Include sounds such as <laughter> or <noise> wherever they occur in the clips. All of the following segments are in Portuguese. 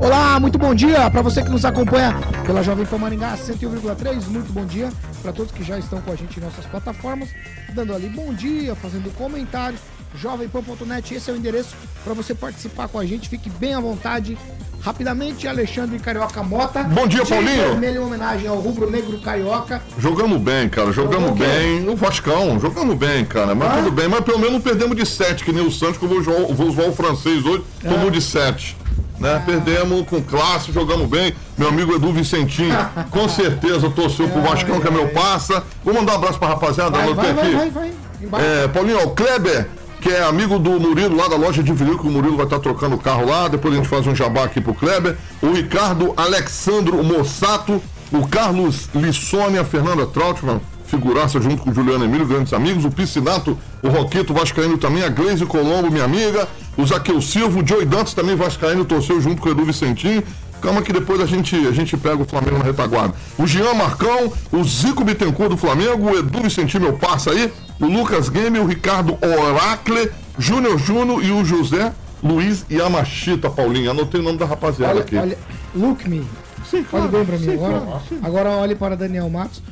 Olá, muito bom dia para você que nos acompanha pela Jovem Pan Maringá 101,3. Muito bom dia para todos que já estão com a gente em nossas plataformas, dando ali bom dia, fazendo comentários. Jovempan.net, esse é o endereço para você participar com a gente. Fique bem à vontade. Rapidamente, Alexandre Carioca Mota. Bom dia, Paulinho. Vermelho em homenagem ao rubro negro carioca. Jogamos bem, cara, jogamos Jogou bem. O Vascão, jogamos bem, cara. Mas Ah? tudo bem, mas pelo menos não perdemos de 7, que nem o Santos, que eu vou zoar, vou zoar o francês hoje, Ah. tomou de 7. Né? Perdemos com classe, jogamos bem. Meu amigo Edu Vicentinho, com certeza torceu pro Vascão, que é meu passa. Vou mandar um abraço pra rapaziada, Vai, vai, vai, aqui. vai, vai. Embaixo. É, Paulinho, o Kleber, que é amigo do Murilo lá da loja de vinil, que o Murilo vai estar trocando o carro lá. Depois a gente faz um jabá aqui pro Kleber. O Ricardo Alexandro Mossato, o Carlos Lissone, a Fernanda Trautmann, figuraça junto com o Juliano Emílio, grandes amigos. O Piscinato, o Roquito Vascaíno também, a Gleise Colombo, minha amiga. O Zaqueu Silva, o Joey Dantas também Vascaíno, torceu junto com o Edu Vicentinho. Calma que depois a gente, a gente pega o Flamengo na retaguarda. O Jean Marcão, o Zico Bittencourt do Flamengo, o Edu Vicentinho, meu passa aí, o Lucas Game, o Ricardo Oracle, Júnior Juno e o José Luiz Yamashita, Paulinho. Anotei o nome da rapaziada Olha, aqui. olha, look me. Sim, Olhe bem pra mim sim, agora. claro, sim. Agora olhe para Daniel Matos.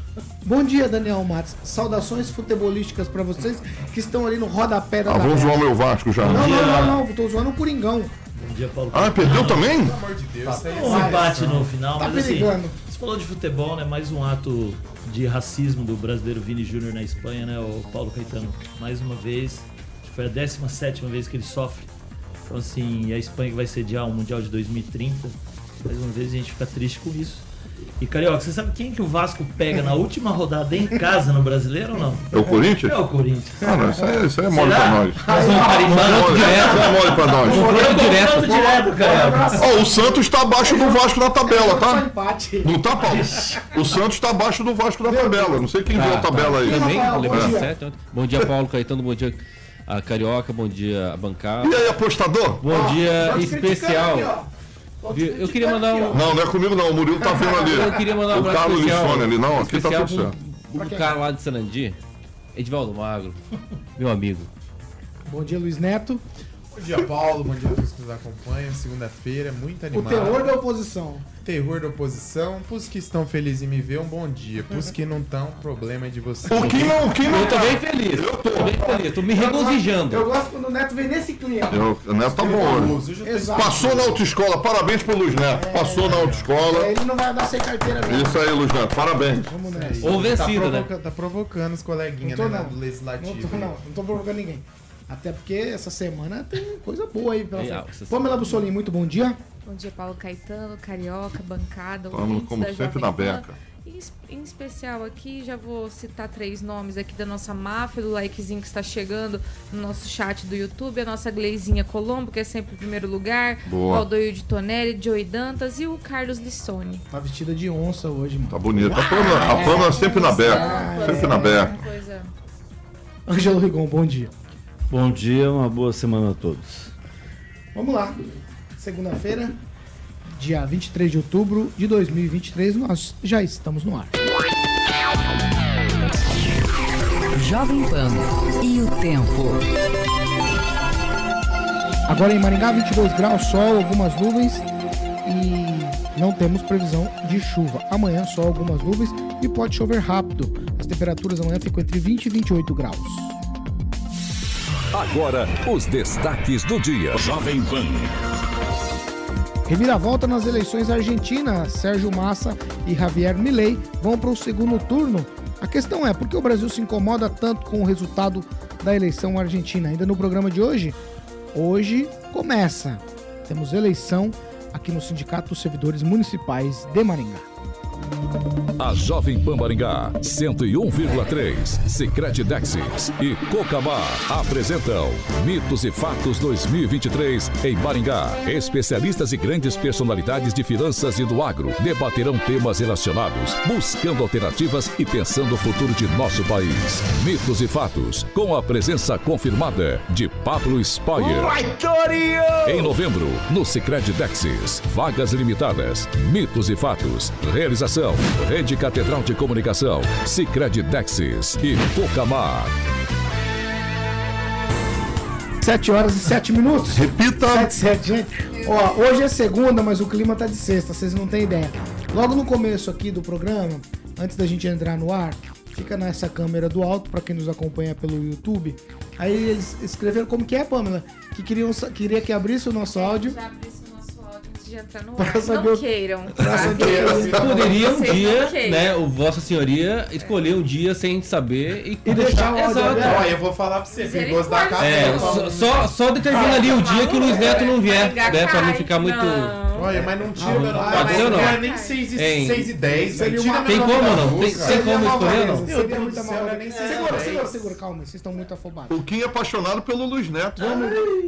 Bom dia, Daniel Matos. Saudações futebolísticas pra vocês que estão ali no rodapé da Ah, vamos tabela. zoar meu Vasco já. Não, não, não, não, tô zoando o Coringão. Bom dia, Paulo. Ah, perdeu também? um empate no final, Tá mas assim, você falou de futebol, né? Mais um ato de racismo do brasileiro Vini Júnior na Espanha, né? O Paulo Caetano, mais uma vez, acho que foi a 17 vez que ele sofre. Então, assim, a Espanha que vai sediar o Mundial de 2030, mais uma vez a gente fica triste com isso. E Carioca, você sabe quem que o Vasco pega na última rodada em casa no brasileiro ou não? É o Corinthians? É o Corinthians. Ah, não, isso aí, isso aí é mole Será? pra nós. Mas um carimbando Mole, Isso é mole pra nós. direto. direto, Carioca. Ó, o Santos tá abaixo do Vasco na tabela, tá? empate. Não tá, Paulo? O Santos tá abaixo do Vasco na tabela. Não sei quem viu a tabela aí. Também, levou bom dia. Paulo Caetano. Bom dia, a Carioca. Bom dia, a bancada. E aí, apostador? Bom dia especial. Eu queria mandar um. Não, não é comigo não. O Murilo tá vendo ali. Eu queria mandar um O abraço Carlos especial. Lissone ali. Não, aqui tá tudo certo. pro cara lá de Sanandi, Edvaldo Magro, meu amigo. Bom dia, Luiz Neto. Bom dia, Paulo. Bom dia a todos que nos acompanham. Segunda-feira, muito O animado. terror da oposição. Terror da oposição. Pros que estão felizes em me ver, um bom dia. Pros que não estão, problema é de vocês. O que não, o que não Eu tô bem feliz. Eu tô bem feliz. Tô me regozijando. Eu gosto quando o Neto vem nesse clima. Eu, o Neto tá bom, né? Exato. Passou na autoescola, parabéns pro Luiz Neto. Passou na autoescola. Ele não vai andar sem carteira, não. Isso aí, Luiz Neto, parabéns. Vamos nessa. Ou tá, vencido, né? provoca- tá provocando os coleguinhas, Não tô, né? não. Do Não legislativo. tô, não, não tô provocando ninguém. Até porque essa semana tem coisa boa aí pela É, frente. Pamela Bussolini, muito bom dia. Bom dia, Paulo Caetano, Carioca, bancada, Vamos, ouvintes como da sempre, Jovem na beca. Em, es- em especial aqui, já vou citar três nomes aqui da nossa máfia, do likezinho que está chegando no nosso chat do YouTube, a nossa Gleizinha Colombo, que é sempre em primeiro lugar, Boa. o Aldoio de Tonelli, Joey Dantas e o Carlos Lissone. Tá vestida de onça hoje, mano. Tá bonito. A Pamela, a Pamela sempre na beca. Sempre na beca. Coisa. Ângelo Rigon, bom dia. Bom dia, uma boa semana a todos. Vamos lá. Segunda-feira, dia 23 de outubro de 2023, nós já estamos no ar. Jovem Pan e o tempo. Agora em Maringá, 22 graus, sol, algumas nuvens e não temos previsão de chuva. Amanhã, só algumas nuvens e pode chover rápido. As temperaturas amanhã ficam entre 20 e 28 graus. Agora, os destaques do dia. Jovem Pan. Reviravolta nas eleições argentinas. Sérgio Massa e Javier Milei vão para o segundo turno. A questão é, por que o Brasil se incomoda tanto com o resultado da eleição argentina? Ainda no programa de hoje? Hoje começa. Temos eleição aqui no Sindicato dos Servidores Municipais de Maringá. A Jovem Pan Maringá 101,3, Secret Dexis e Cocamar apresentam Mitos e Fatos 2023 em Maringá. Especialistas e grandes personalidades de finanças e do agro debaterão temas relacionados, buscando alternativas e pensando o futuro de nosso país. Mitos e Fatos, com a presença confirmada de Pablo Spoyer. Em novembro, no Secret Dexis, vagas limitadas, mitos e fatos. Realização: Rede Catedral de Comunicação, Secret Dexis e Cocamar. 7 horas e 7 minutos. Repita. 7, 7, gente. Ó, hoje é segunda, mas o clima tá de sexta, vocês não têm ideia. Logo no começo aqui do programa, antes da gente entrar no ar, fica nessa câmera do alto, pra quem nos acompanha pelo YouTube. Aí eles escreveram como que é, Pamela? Que queriam, queria que abrisse o nosso áudio. Antes de entrar no Pra ar. saber Não o- queiram. Pra Poderia um dia, né, o Vossa Senhoria escolher um dia sem saber e, E deixar o Exato. Olha, eu vou falar pra você, perigoso da casa. É, só, só, determina ali o dia que o Luiz Neto não vier, né, pra não ficar muito... Não. Olha, mas não tira Ah, meu nome. pode ser ou não? Não é nem 6 e, Hein? 6 e 10. Seria Tira uma- meu Tem como não? Tem, como escolher não? Meu Deus muita do céu, não é nem Segura, seis, segura, dez. segura, calma, vocês estão muito afobados. O Kim é apaixonado pelo Luiz Neto.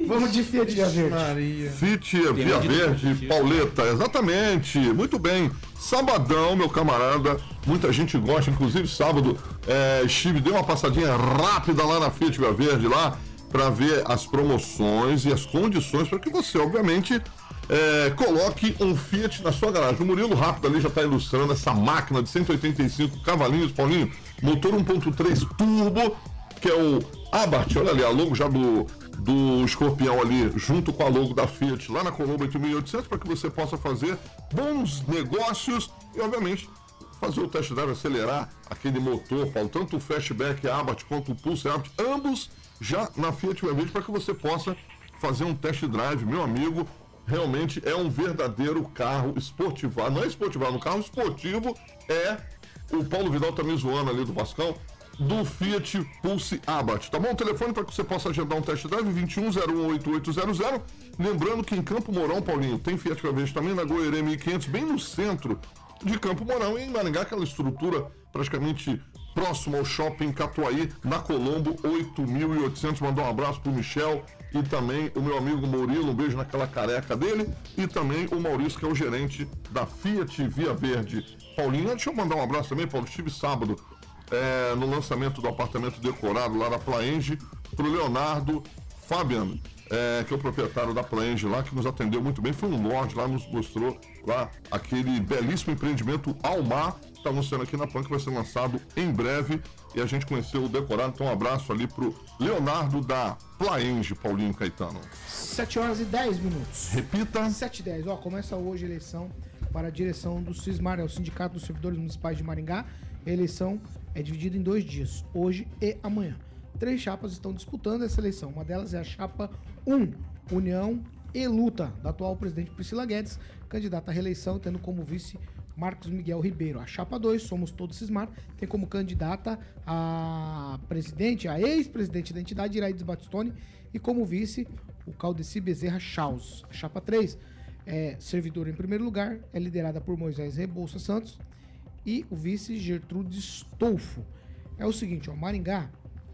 Vamos de Fiat Via Verde. Maria. Fit, Via Verde. Pauleta, exatamente. Muito bem. Sabadão, meu camarada. Muita gente gosta, inclusive sábado, é, estive, dei uma passadinha rápida lá na Fiat Via Verde lá para ver as promoções e as condições para que você, obviamente, é, coloque um Fiat na sua garagem. O Murilo rápido ali já está ilustrando essa máquina de 185 cavalinhos, Paulinho, motor 1.3 turbo, que é o Abarth, olha ali, a logo já do, do escorpião ali, junto com a logo da Fiat, lá na Colombo 8800, para que você possa fazer bons negócios e, obviamente, fazer o test drive, acelerar aquele motor, Paulo, tanto o Fastback Abarth quanto o Pulse Abarth, ambos já na Fiat Verde, para que você possa fazer um test drive, meu amigo. Realmente é um verdadeiro carro esportivo. Não é esportivo, no carro esportivo é o Paulo Vidal tá me zoando ali do Vascão, do Fiat Pulse Abarth. Tá bom? O telefone para que você possa agendar um test drive, 21018800. Lembrando que em Campo Mourão, Paulinho, tem Fiat Verde também, na Goiânia 1500, bem no centro de Campo Mourão. E em Maringá, aquela estrutura praticamente próximo ao shopping Catuaí, na Colombo 8800. Mandar um abraço pro Michel e também o meu amigo Murilo, um beijo naquela careca dele. E também o Maurício, que é o gerente da Fiat Via Verde. Paulinho, deixa eu mandar um abraço também, Paulo. Estive sábado é, no lançamento do apartamento decorado lá da Plaenge, pro Leonardo Fabian, é, que é o proprietário da Plaenge lá, que nos atendeu muito bem. Foi um lorde lá, nos mostrou lá aquele belíssimo empreendimento ao mar. Está anunciando aqui na PAN que vai ser lançado em breve. E a gente conheceu o decorado. Então, um abraço ali pro Leonardo da Plaenge, Paulinho Caetano. 7 horas e 10 minutos. Repita. 7 e 10, ó, começa hoje a eleição para a direção do CISMAR, é o Sindicato dos Servidores Municipais de Maringá. A eleição é dividida em dois dias, hoje e amanhã. Três chapas estão disputando essa eleição. Uma delas é a chapa 1, União e Luta, da atual presidente Priscila Guedes, candidata à reeleição, tendo como vice Marcos Miguel Ribeiro. A chapa 2, Somos Todos Cismar, tem como candidata a presidente, a ex-presidente da entidade, Iraides Batistoni, e como vice, o Caldeci Bezerra Chaus. A chapa 3 é servidor em primeiro lugar, é liderada por Moisés Rebouça Santos e o vice Gertrude Stolfo. É o seguinte, ó, Maringá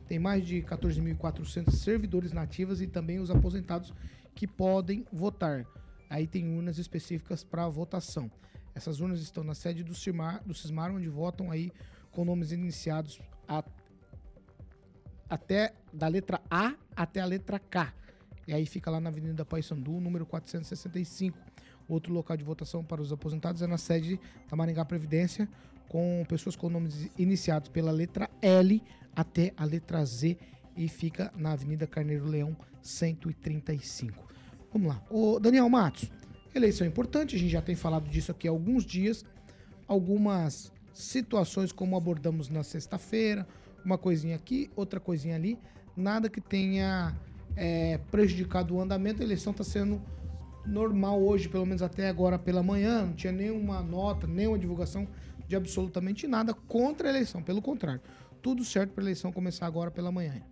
tem mais de 14.400 servidores nativos e também os aposentados que podem votar. Aí tem urnas específicas para votação. Essas urnas estão na sede do Cismar, do Cismar onde votam aí com nomes iniciados a- até da letra A até a letra K. E aí fica lá na Avenida Paissandu, número 465. Outro local de votação para os aposentados é na sede da Maringá Previdência, com pessoas com nomes iniciados pela letra L até a letra Z e fica na Avenida Carneiro Leão 135. Vamos lá. Ô, Daniel Matos, eleição importante, a gente já tem falado disso aqui há alguns dias. Algumas situações como abordamos na sexta-feira, uma coisinha aqui, outra coisinha ali, nada que tenha é, prejudicado o andamento. A eleição está sendo normal hoje, pelo menos até agora pela manhã, não tinha nenhuma nota, nenhuma divulgação de absolutamente nada contra a eleição, pelo contrário. Tudo certo para a eleição começar agora pela manhã.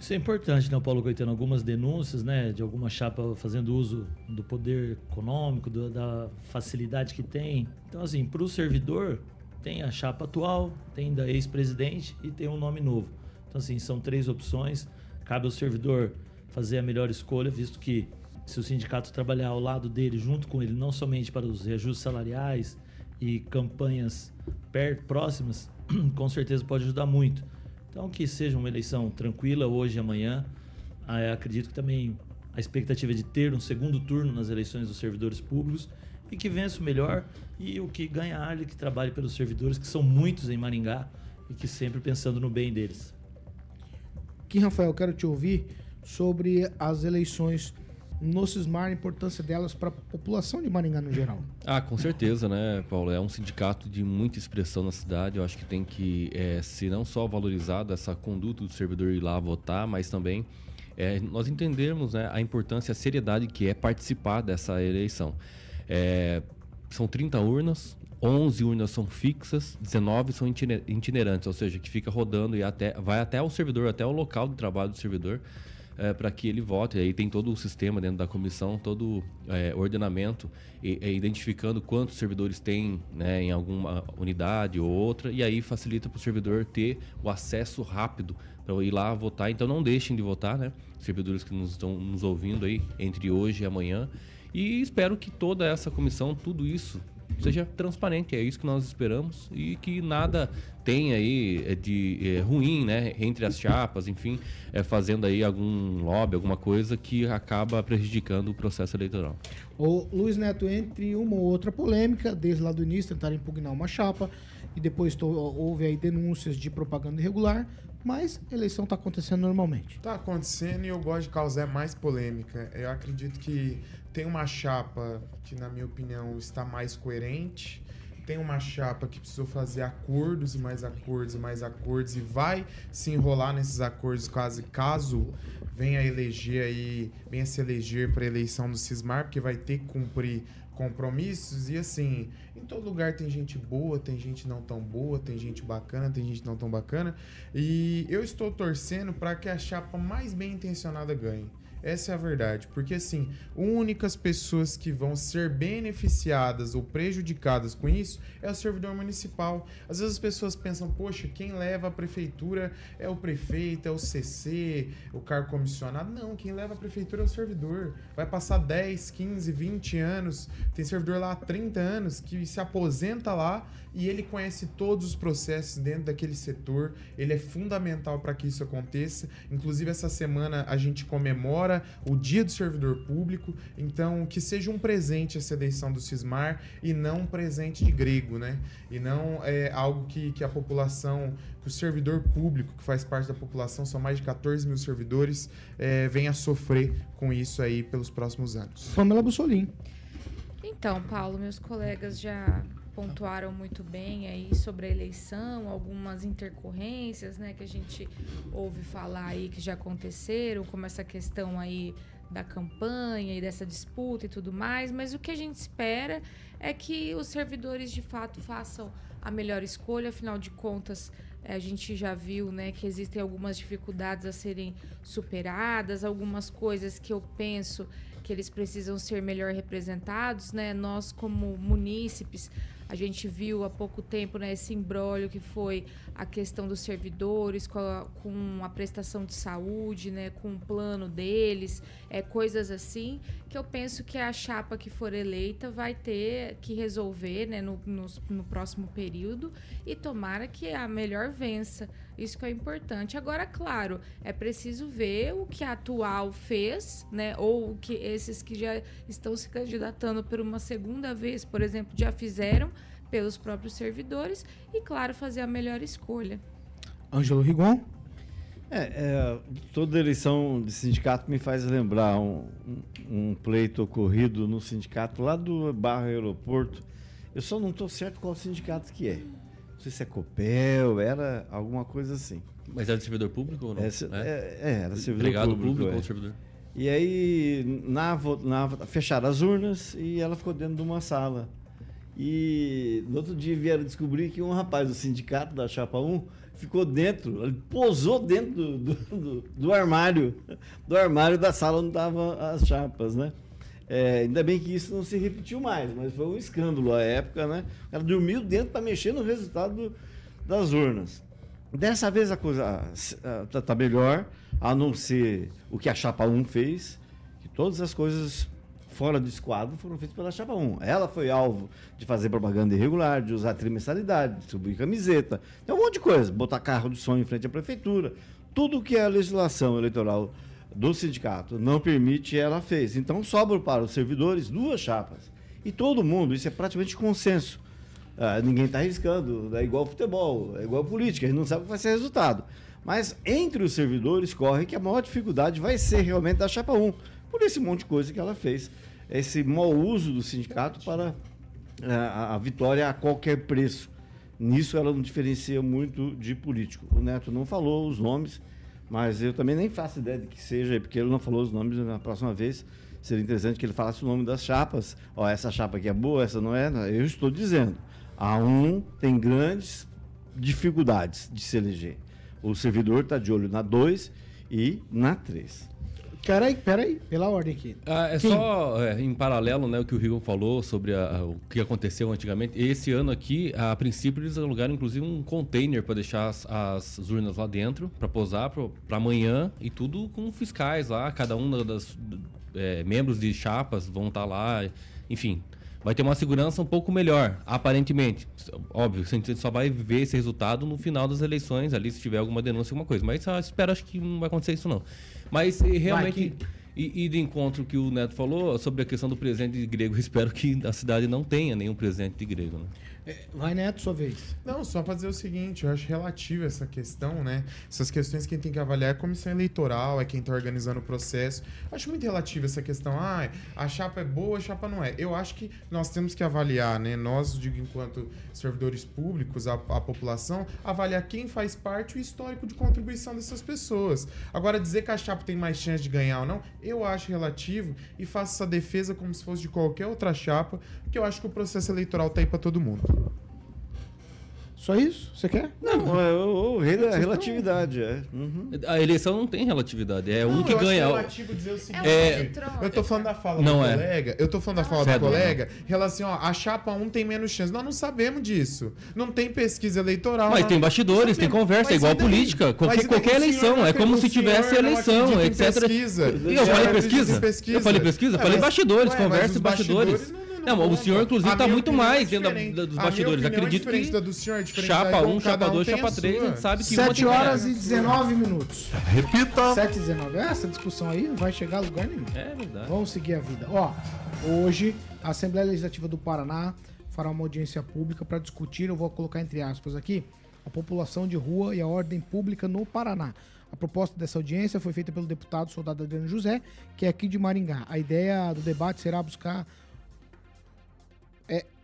Isso é importante, né, Paulo Coitano? Algumas denúncias, né, de alguma chapa fazendo uso do poder econômico, do- da facilidade que tem. Então, assim, para o servidor, tem a chapa atual, tem da ex-presidente e tem um nome novo. Então, assim, são três opções. Cabe ao servidor fazer a melhor escolha, visto que se o sindicato trabalhar ao lado dele, junto com ele, não somente para os reajustes salariais e campanhas próximas, <clears throat> com certeza pode ajudar muito. Então, que seja uma eleição tranquila hoje e amanhã. Ah, acredito que também a expectativa é de ter um segundo turno nas eleições dos servidores públicos e que vença o melhor e o que ganhar, que trabalhe pelos servidores, que são muitos em Maringá e que sempre pensando no bem deles. Aqui, Rafael, quero te ouvir sobre as eleições no Cismar, a importância delas para a população de Maringá no geral. Ah, com certeza, né, Paulo? É um sindicato de muita expressão na cidade. Eu acho que tem que é, ser não só valorizado essa conduta do servidor ir lá votar, mas também é, nós entendermos né, a importância, a seriedade que é participar dessa eleição. É, são 30 urnas, 11 urnas são fixas, 19 são itinerantes, ou seja, que fica rodando e até, vai até o servidor, até o local de trabalho do servidor é, para que ele vote. Aí tem todo o sistema dentro da comissão, todo é, ordenamento, e, e identificando quantos servidores tem né, em alguma unidade ou outra, e aí facilita para o servidor ter o acesso rápido para ir lá votar. Então não deixem de votar, né? Servidores que nos estão nos ouvindo aí entre hoje e amanhã. E espero que toda essa comissão, tudo isso, seja transparente. É isso que nós esperamos e que nada tenha aí é, de é, ruim, né, entre as chapas, enfim, é, fazendo aí algum lobby, alguma coisa que acaba prejudicando o processo eleitoral. O Luiz Neto, entre uma ou outra polêmica, desde lá do início, tentaram impugnar uma chapa e depois tô, houve aí denúncias de propaganda irregular, mas a eleição está acontecendo normalmente. Está acontecendo e eu gosto de causar mais polêmica. Eu acredito que tem uma chapa que, na minha opinião, está mais coerente. Tem uma chapa que precisou fazer acordos e mais acordos e mais acordos e vai se enrolar nesses acordos caso, caso venha eleger aí, venha se eleger para eleição do Cismar, porque vai ter que cumprir compromissos e assim, em todo lugar tem gente boa, tem gente não tão boa, tem gente bacana, tem gente não tão bacana. E eu estou torcendo para que a chapa mais bem intencionada ganhe. Essa é a verdade, porque assim, únicas pessoas que vão ser beneficiadas ou prejudicadas com isso é o servidor municipal. Às vezes as pessoas pensam, poxa, quem leva a prefeitura é o prefeito, é o CC, o cargo comissionado. Não, quem leva a prefeitura é o servidor. Vai passar 10, 15, 20 anos, tem servidor lá há 30 anos que se aposenta lá e ele conhece todos os processos dentro daquele setor. Ele é fundamental para que isso aconteça. Inclusive essa semana a gente comemora o Dia do Servidor Público, então que seja um presente essa eleição do Cismar e não um presente de grego, né? E não é algo que, que a população, que o servidor público, que faz parte da população, são mais de 14 mil servidores, é, venha sofrer com isso aí pelos próximos anos. Pamela Bussolim. Então, Paulo, meus colegas já pontuaram muito bem aí sobre a eleição, algumas intercorrências, né, que a gente ouve falar aí que já aconteceram, como essa questão aí da campanha e dessa disputa e tudo mais, mas o que a gente espera é que os servidores de fato façam a melhor escolha, afinal de contas, a gente já viu né, que existem algumas dificuldades a serem superadas, algumas coisas que eu penso que eles precisam ser melhor representados. Né? Nós, como munícipes, a gente viu há pouco tempo né, esse embrólio que foi a questão dos servidores com a, com a prestação de saúde, né, com o plano deles, é, coisas assim, que eu penso que a chapa que for eleita vai ter que resolver né, no, no, no próximo período e tomara que a melhor vença. Isso que é importante. Agora, claro, é preciso ver o que a atual fez, né, ou o que esses que já estão se candidatando por uma segunda vez, por exemplo, já fizeram pelos próprios servidores e, claro, fazer a melhor escolha. Ângelo Rigon. É, é, toda eleição de sindicato me faz lembrar um, um, um, pleito ocorrido no sindicato lá do Barra Aeroporto. Eu só não estou certo qual sindicato que é. Não sei se é Copel, era alguma coisa assim. Mas era servidor público ou não? É, é, é era servidor Empregado público. público ou é. servidor? E aí na, na, fecharam as urnas e ela ficou dentro de uma sala. E no outro dia vieram descobrir que um rapaz do sindicato da Chapa 1 ficou dentro, ele posou dentro do, do, do, do armário, do armário da sala onde estavam as chapas, né? É, ainda bem que isso não se repetiu mais, mas foi um escândalo à época, né? O cara dormiu dentro para mexer no resultado do- das urnas. Dessa vez a coisa está tá melhor, a não ser o que a Chapa 1 fez, que todas as coisas fora do esquadro foram feitas pela Chapa 1. Ela foi alvo de fazer propaganda irregular, de usar trimestralidade, distribuir camiseta, tem um monte de coisa, botar carro de som em frente à prefeitura. Tudo que a legislação eleitoral do sindicato não permite, ela fez. Então sobram para os servidores duas chapas. E todo mundo, isso é praticamente consenso. Ah, ninguém está arriscando, é igual futebol, é igual política, a gente não sabe o que vai ser resultado. Mas entre os servidores corre que a maior dificuldade vai ser realmente da chapa 1, por esse monte de coisa que ela fez, esse mau uso do sindicato para ah, a vitória a qualquer preço. Nisso ela não diferencia muito de político. O Neto não falou os nomes, mas eu também nem faço ideia de que seja, porque ele não falou os nomes na próxima vez. Seria interessante que ele falasse o nome das chapas. Ó, essa chapa aqui é boa, essa não é. Eu estou dizendo. A 1 tem grandes dificuldades de se eleger. O servidor está de olho na 2 e na 3. Peraí, peraí, pela ordem aqui. Ah, é só é, em paralelo, né, o que o Rigon falou sobre a- o que aconteceu antigamente. Esse ano aqui, a princípio, eles alugaram inclusive um container para deixar as, as urnas lá dentro, para posar para amanhã e tudo com fiscais lá, cada um das é, membros de chapas vão estar lá, enfim. Vai ter uma segurança um pouco melhor, aparentemente. Óbvio, a gente só vai ver esse resultado no final das eleições, ali se tiver alguma denúncia, alguma coisa. Mas ah, espero, acho que não vai acontecer isso não. Mas eh, realmente, e, e de encontro que o Neto falou sobre a questão do presente de grego, eu <laughs> espero que a cidade não tenha nenhum presente de grego, né? É, Vai, Neto, sua vez. Não, só para dizer o seguinte, eu acho relativo essa questão, né? Essas questões quem tem que avaliar é a comissão eleitoral, é quem tá organizando o processo. Acho muito relativo essa questão, ah, a chapa é boa, a chapa não é. Eu acho que nós temos que avaliar, né? Nós, digo, enquanto servidores públicos, a, a população, avaliar quem faz parte e o histórico de contribuição dessas pessoas. Agora, dizer que a chapa tem mais chance de ganhar ou não, eu acho relativo e faço essa defesa como se fosse de qualquer outra chapa, porque eu acho que o processo eleitoral tá aí para todo mundo. Só isso? Você quer? Não, é o, o rei da relatividade, é. Uhum. A eleição não tem relatividade, é um Não, que eu acho ganha. relativo dizer o seguinte. É- eletrônica. Eu tô falando da fala Não do é. colega. Eu tô falando da fala Certo. do colega. em Relação, ó, a chapa 1 tem menos chance. Nós não sabemos disso. Não tem pesquisa eleitoral. Mas não- tem bastidores, não tem conversa, é Mas igual daí? política. Qualquer, qualquer eleição, não é como se tivesse não eleição, etc. pesquisa. Eu falei pesquisa? Eu falei pesquisa? É, falei bastidores, conversa e bastidores. Não- Não, não o senhor, inclusive, A está muito é mais dentro da- dos A bastidores. é Acredito diferente que da do senhor, é chapa Ivon, 1, cada chapa um 2, tem chapa a 3, a sua. gente sabe que uma 7 tem horas e 19 minutos. Repita. 7 e 19. Essa discussão aí não vai chegar a lugar nenhum. É verdade. Vamos seguir a vida. Ó, hoje a Assembleia Legislativa do Paraná fará uma audiência pública para discutir, eu vou colocar entre aspas aqui, a população de rua e a ordem pública no Paraná. A proposta dessa audiência foi feita pelo deputado soldado Adriano José, que é aqui de Maringá. A ideia do debate será buscar é,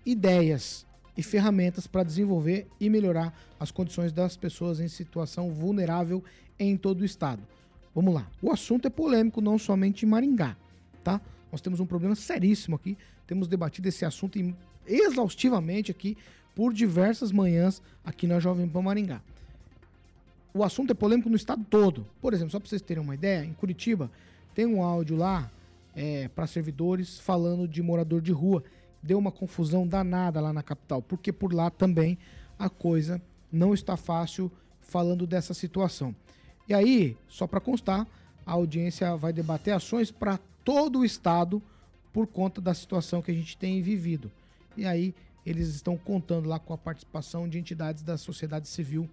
ideias e ferramentas para desenvolver e melhorar as condições das pessoas em situação vulnerável em todo o estado. Vamos lá. O assunto é polêmico, não somente em Maringá, tá? Nós temos um problema seríssimo aqui. Temos debatido esse assunto exaustivamente aqui por diversas manhãs aqui na Jovem Pan Maringá. O assunto é polêmico no estado todo. Por exemplo, só para vocês terem uma ideia, em Curitiba tem um áudio lá para servidores falando de morador de rua. Deu uma confusão danada lá na capital, porque por lá também a coisa não está fácil falando dessa situação. E aí, só para constar, a audiência vai debater ações para todo o estado por conta da situação que a gente tem vivido. E aí, eles estão contando lá com a participação de entidades da sociedade civil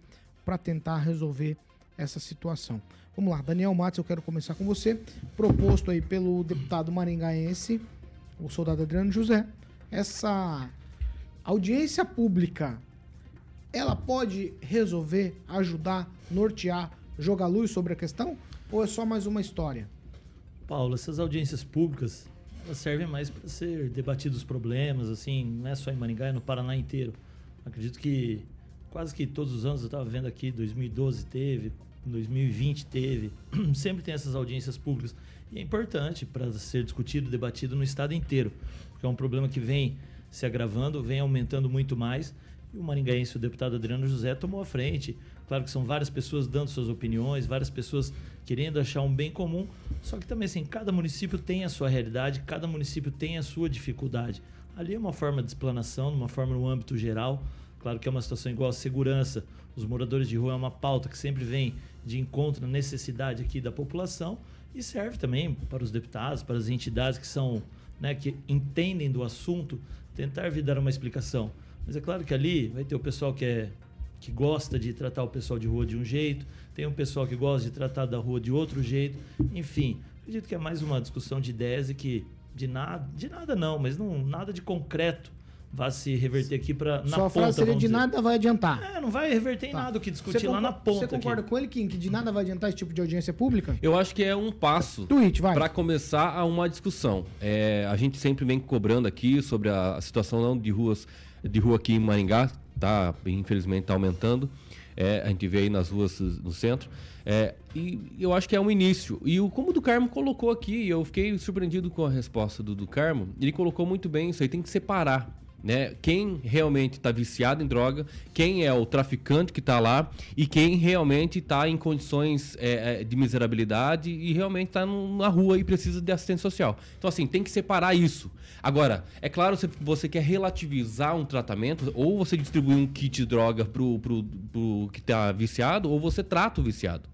para tentar resolver essa situação. Vamos lá, Daniel Matos, eu quero começar com você. Proposto aí pelo deputado maringaense, o soldado Adriano José, essa audiência pública, ela pode resolver, ajudar, nortear, jogar luz sobre a questão? Ou é só mais uma história? Paulo, essas audiências públicas, elas servem mais para ser debatidos os problemas, assim, não é só em Maringá, é no Paraná inteiro. Acredito que quase que todos os anos, eu estava vendo aqui, 2012 teve, 2020 teve, <clears throat> sempre tem essas audiências públicas. E é importante para ser discutido, debatido no estado inteiro, porque é um problema que vem se agravando, vem aumentando muito mais. E o maringaense, o deputado Adriano José, tomou a frente. Claro que são várias pessoas dando suas opiniões, várias pessoas querendo achar um bem comum Só que também, assim, cada município tem a sua realidade, cada município tem a sua dificuldade. Ali é uma forma de explanação, uma forma no âmbito geral. Claro que é uma situação igual a segurança. Os moradores de rua é uma pauta que sempre vem de encontro na necessidade aqui da população e serve também para os deputados, para as entidades que são, né, que entendem do assunto, tentar vir dar uma explicação. Mas é claro que ali vai ter o pessoal que é que gosta de tratar o pessoal de rua de um jeito, tem um pessoal que gosta de tratar da rua de outro jeito. Enfim, acredito que é mais uma discussão de ideias e que de nada, de nada não, mas não nada de concreto vai se reverter aqui para na Sua ponta. frase seria de dizer. nada vai adiantar. É, não vai reverter em Tá. nada o que discutir lá na ponta. Você aqui. concorda com ele, Kim, que de nada vai adiantar esse tipo de audiência pública? Eu acho que é um passo para começar a uma discussão. É, a gente sempre vem cobrando aqui sobre a, a situação não, de ruas de rua aqui em Maringá, tá, infelizmente está aumentando. É, a gente vê aí nas ruas no centro. É, e eu acho que é um início. E o, como o do Carmo colocou aqui, eu fiquei surpreendido com a resposta do, do Carmo, ele colocou muito bem isso aí, tem que separar. Né? Quem realmente está viciado em droga, quem é o traficante que está lá e quem realmente está em condições é, é, de miserabilidade e realmente está na rua e precisa de assistência social. Então, assim, tem que separar isso. Agora, é claro, se você quer relativizar um tratamento, ou você distribui um kit de droga pro, pro, pro que está viciado, ou você trata o viciado.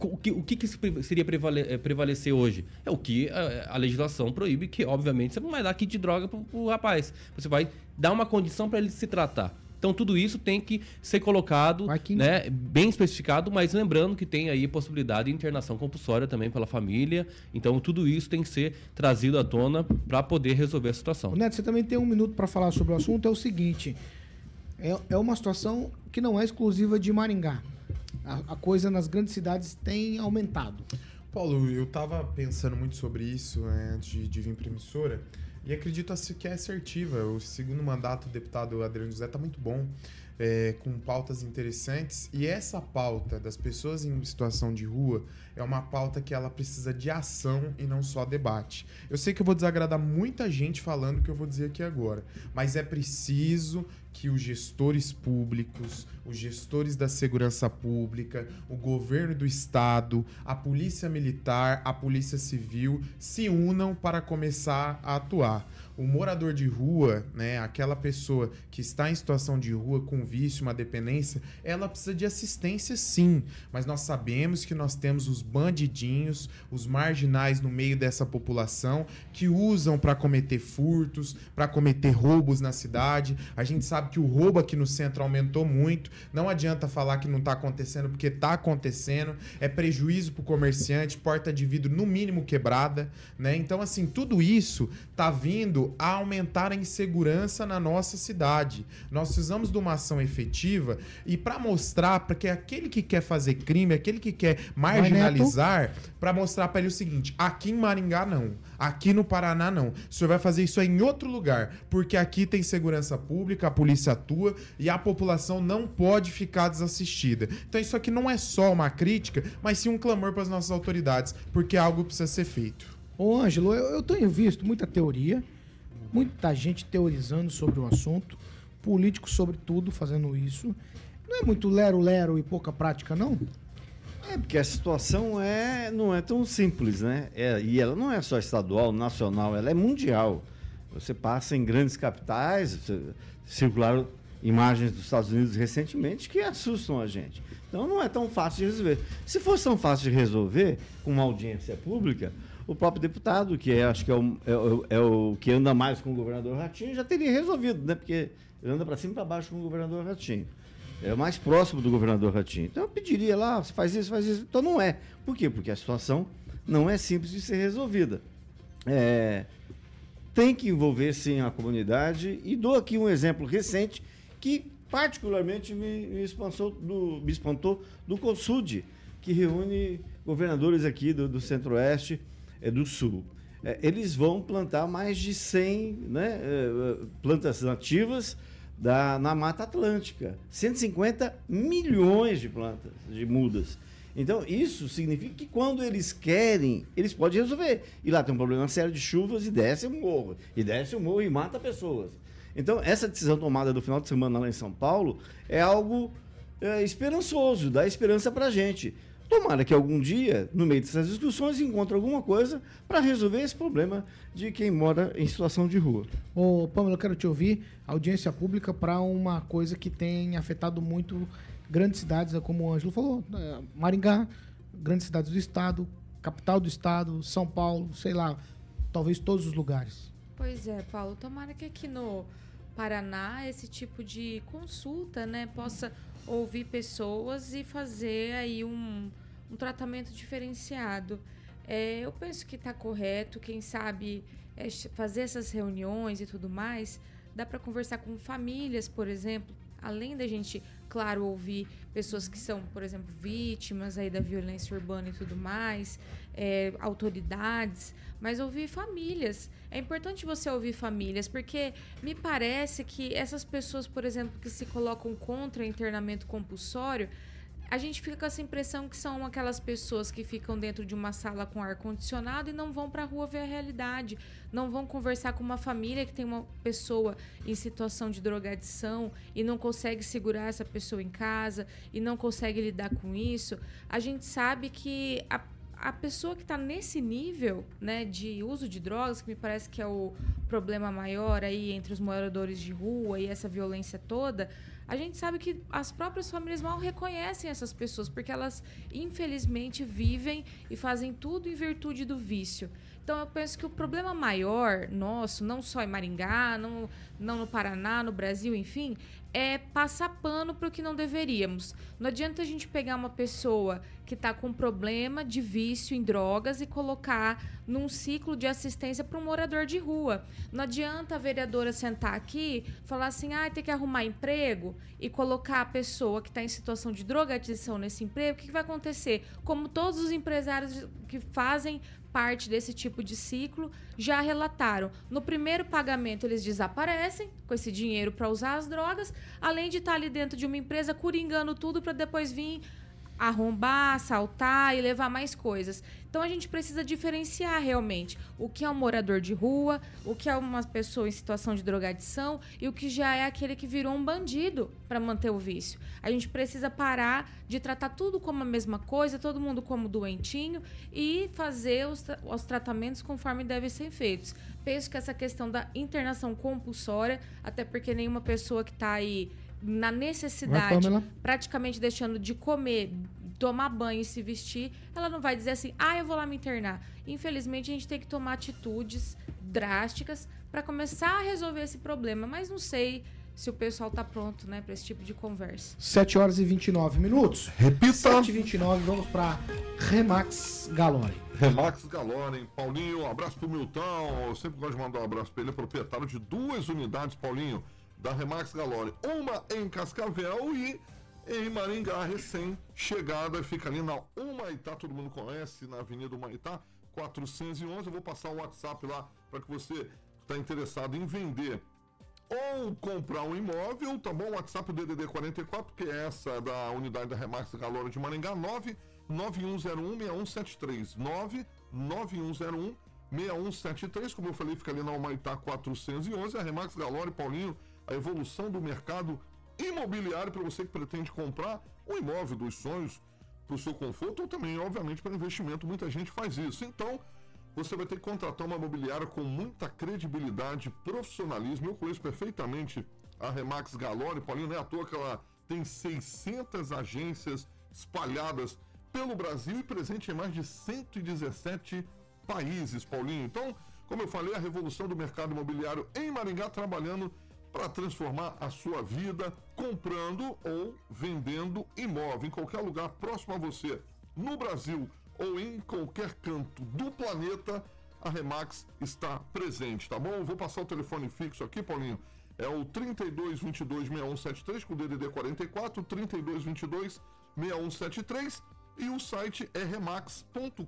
O que, o que, que seria prevale- eh, prevalecer hoje? É o que eh, a, legislação proíbe, que obviamente você não vai dar kit de droga pro, pro rapaz. Você vai dar uma condição para ele se tratar. Então tudo isso tem que ser colocado, né, bem especificado, mas lembrando que tem aí a possibilidade de internação compulsória também pela família. Então tudo isso tem que ser trazido à tona para poder resolver a situação. Neto, você também tem um minuto para falar sobre o assunto. É o seguinte: é, é uma situação que não é exclusiva de Maringá. A, a coisa nas grandes cidades tem aumentado. Paulo, eu tava pensando muito sobre isso né, antes de, de vir para emissora e acredito que é assertiva. O segundo mandato do deputado Adriano José tá muito bom, é, com pautas interessantes. E essa pauta das pessoas em situação de rua é uma pauta que ela precisa de ação e não só debate. Eu sei que eu vou desagradar muita gente falando o que eu vou dizer aqui agora, mas é preciso que os gestores públicos, os gestores da segurança pública, o governo do estado, a polícia militar, a polícia civil se unam para começar a atuar. O morador de rua, né, aquela pessoa que está em situação de rua com vício, uma dependência, ela precisa de assistência sim, mas nós sabemos que nós temos os bandidinhos, os marginais no meio dessa população que usam para cometer furtos, para cometer roubos na cidade. A gente sabe que o roubo aqui no centro aumentou muito. Não adianta falar que não está acontecendo, porque está acontecendo. É prejuízo para o comerciante, porta de vidro no mínimo quebrada, né? Então, assim, tudo isso está vindo a aumentar a insegurança na nossa cidade. Nós precisamos de uma ação efetiva e para mostrar para que aquele que quer fazer crime, aquele que quer marginalizar, para mostrar para ele o seguinte: aqui em Maringá não, aqui no Paraná não. O senhor vai fazer isso em outro lugar, porque aqui tem segurança pública, a polícia atua e a população não pode ficar desassistida. Então isso aqui não é só uma crítica, mas sim um clamor para as nossas autoridades, porque algo precisa ser feito. Ô, Ângelo, eu, eu tenho visto muita teoria, muita gente teorizando sobre o assunto, políticos sobre tudo fazendo isso. Não é muito lero-lero e pouca prática, não? É, porque a situação é, não é tão simples, né? É, e ela não é só estadual, nacional, ela é mundial. Você passa em grandes capitais, circularam imagens dos Estados Unidos recentemente que assustam a gente. Então não é tão fácil de resolver. Se fosse tão fácil de resolver com uma audiência pública, o próprio deputado, que é, acho que é o, é é o que anda mais com o governador Ratinho, já teria resolvido, né? Porque ele anda para cima e para baixo com o governador Ratinho. É mais próximo do governador Ratinho. Então eu pediria lá, você faz isso, faz isso. Então não é. Por quê? Porque a situação não é simples de ser resolvida. É, tem que envolver sim a comunidade. E dou aqui um exemplo recente que particularmente me, me, espantou, do, me espantou do COSUD, que reúne governadores aqui do, do Centro-Oeste do Sul. É, eles vão plantar mais de 100 né, é, plantas nativas da, na Mata Atlântica. 150 milhões de plantas, de mudas. Então, isso significa que quando eles querem, eles podem resolver. E lá tem um problema sério de chuvas e desce o morro. E desce o morro e mata pessoas. Então, essa decisão tomada do final de semana lá em São Paulo é algo é, esperançoso, dá esperança para a gente. Tomara que algum dia, no meio dessas discussões, encontre alguma coisa para resolver esse problema de quem mora em situação de rua. Ô, Pamela, eu quero te ouvir. Audiência pública para uma coisa que tem afetado muito grandes cidades, é como o Ângelo falou, é, Maringá, grandes cidades do estado, capital do estado, São Paulo, sei lá, talvez todos os lugares. Pois é, Paulo. Tomara que aqui no Paraná esse tipo de consulta, né, possa ouvir pessoas e fazer aí um, um tratamento diferenciado. É, eu penso que está correto, quem sabe é, fazer essas reuniões e tudo mais, dá para conversar com famílias, por exemplo, além da gente, claro, ouvir pessoas que são, por exemplo, vítimas aí da violência urbana e tudo mais, é, autoridades, mas ouvir famílias. É importante você ouvir famílias, porque me parece que essas pessoas, por exemplo, que se colocam contra internamento compulsório, a gente fica com essa impressão que são aquelas pessoas que ficam dentro de uma sala com ar condicionado e não vão para a rua ver a realidade, não vão conversar com uma família que tem uma pessoa em situação de drogadição e não consegue segurar essa pessoa em casa e não consegue lidar com isso. A gente sabe que a a pessoa que está nesse nível né, de uso de drogas, que me parece que é o problema maior aí entre os moradores de rua e essa violência toda, a gente sabe que as próprias famílias mal reconhecem essas pessoas, porque elas, infelizmente, vivem e fazem tudo em virtude do vício. Então, eu penso que o problema maior nosso, não só em Maringá, não, não no Paraná, no Brasil, enfim, é passar pano para o que não deveríamos. Não adianta a gente pegar uma pessoa que está com problema de vício em drogas e colocar num ciclo de assistência para um morador de rua. Não adianta a vereadora sentar aqui falar assim, ah, tem que arrumar emprego e colocar a pessoa que está em situação de drogadição nesse emprego. O que, que vai acontecer? Como todos os empresários que fazem parte desse tipo de ciclo já relataram. No primeiro pagamento, eles desaparecem com esse dinheiro para usar as drogas, além de estar tá ali dentro de uma empresa coringando tudo para depois vir arrombar, assaltar e levar mais coisas. Então a gente precisa diferenciar realmente o que é um morador de rua, o que é uma pessoa em situação de drogadição e o que já é aquele que virou um bandido para manter o vício. A gente precisa parar de tratar tudo como a mesma coisa, todo mundo como doentinho e fazer os, os tratamentos conforme devem ser feitos. Penso que essa questão da internação compulsória, até porque nenhuma pessoa que está aí na necessidade, praticamente deixando de comer, tomar banho e se vestir, ela não vai dizer assim, ah, eu vou lá me internar. Infelizmente, a gente tem que tomar atitudes drásticas para começar a resolver esse problema, mas não sei se o pessoal tá pronto, né, para esse tipo de conversa. 7 horas e 29 minutos. Repita. 7 e 29 vamos para Remax Galore. Remax Galore, Paulinho, um abraço pro Milton. Eu sempre gosto de mandar um abraço para ele, é proprietário de duas unidades, Paulinho da Remax Galore. Uma em Cascavel e em Maringá, recém-chegada. Fica ali na Humaitá, todo mundo conhece, na Avenida Humaitá, 411. Eu vou passar o WhatsApp lá para que você está interessado em vender ou comprar um imóvel, tá bom? WhatsApp DDD 44, que é essa da unidade da Remax Galore de Maringá, 991016173. 99101 6173, como eu falei, fica ali na Humaitá 411, a Remax Galore, Paulinho, a evolução do mercado imobiliário para você que pretende comprar um imóvel dos sonhos para o seu conforto ou também, obviamente, para investimento. Muita gente faz isso. Então, você vai ter que contratar uma imobiliária com muita credibilidade, profissionalismo. Eu conheço perfeitamente a Remax Galore, Paulinho, não é à toa que ela tem 600 agências espalhadas pelo Brasil e presente em mais de 117 países, Paulinho. Então, como eu falei, a revolução do mercado imobiliário em Maringá trabalhando para transformar a sua vida comprando ou vendendo imóvel em qualquer lugar próximo a você, no Brasil ou em qualquer canto do planeta, a Remax está presente, tá bom? vou passar o telefone fixo aqui, Paulinho. É o 3222 6173 com o DDD 44 3222 6173 e o site é remax.com.br.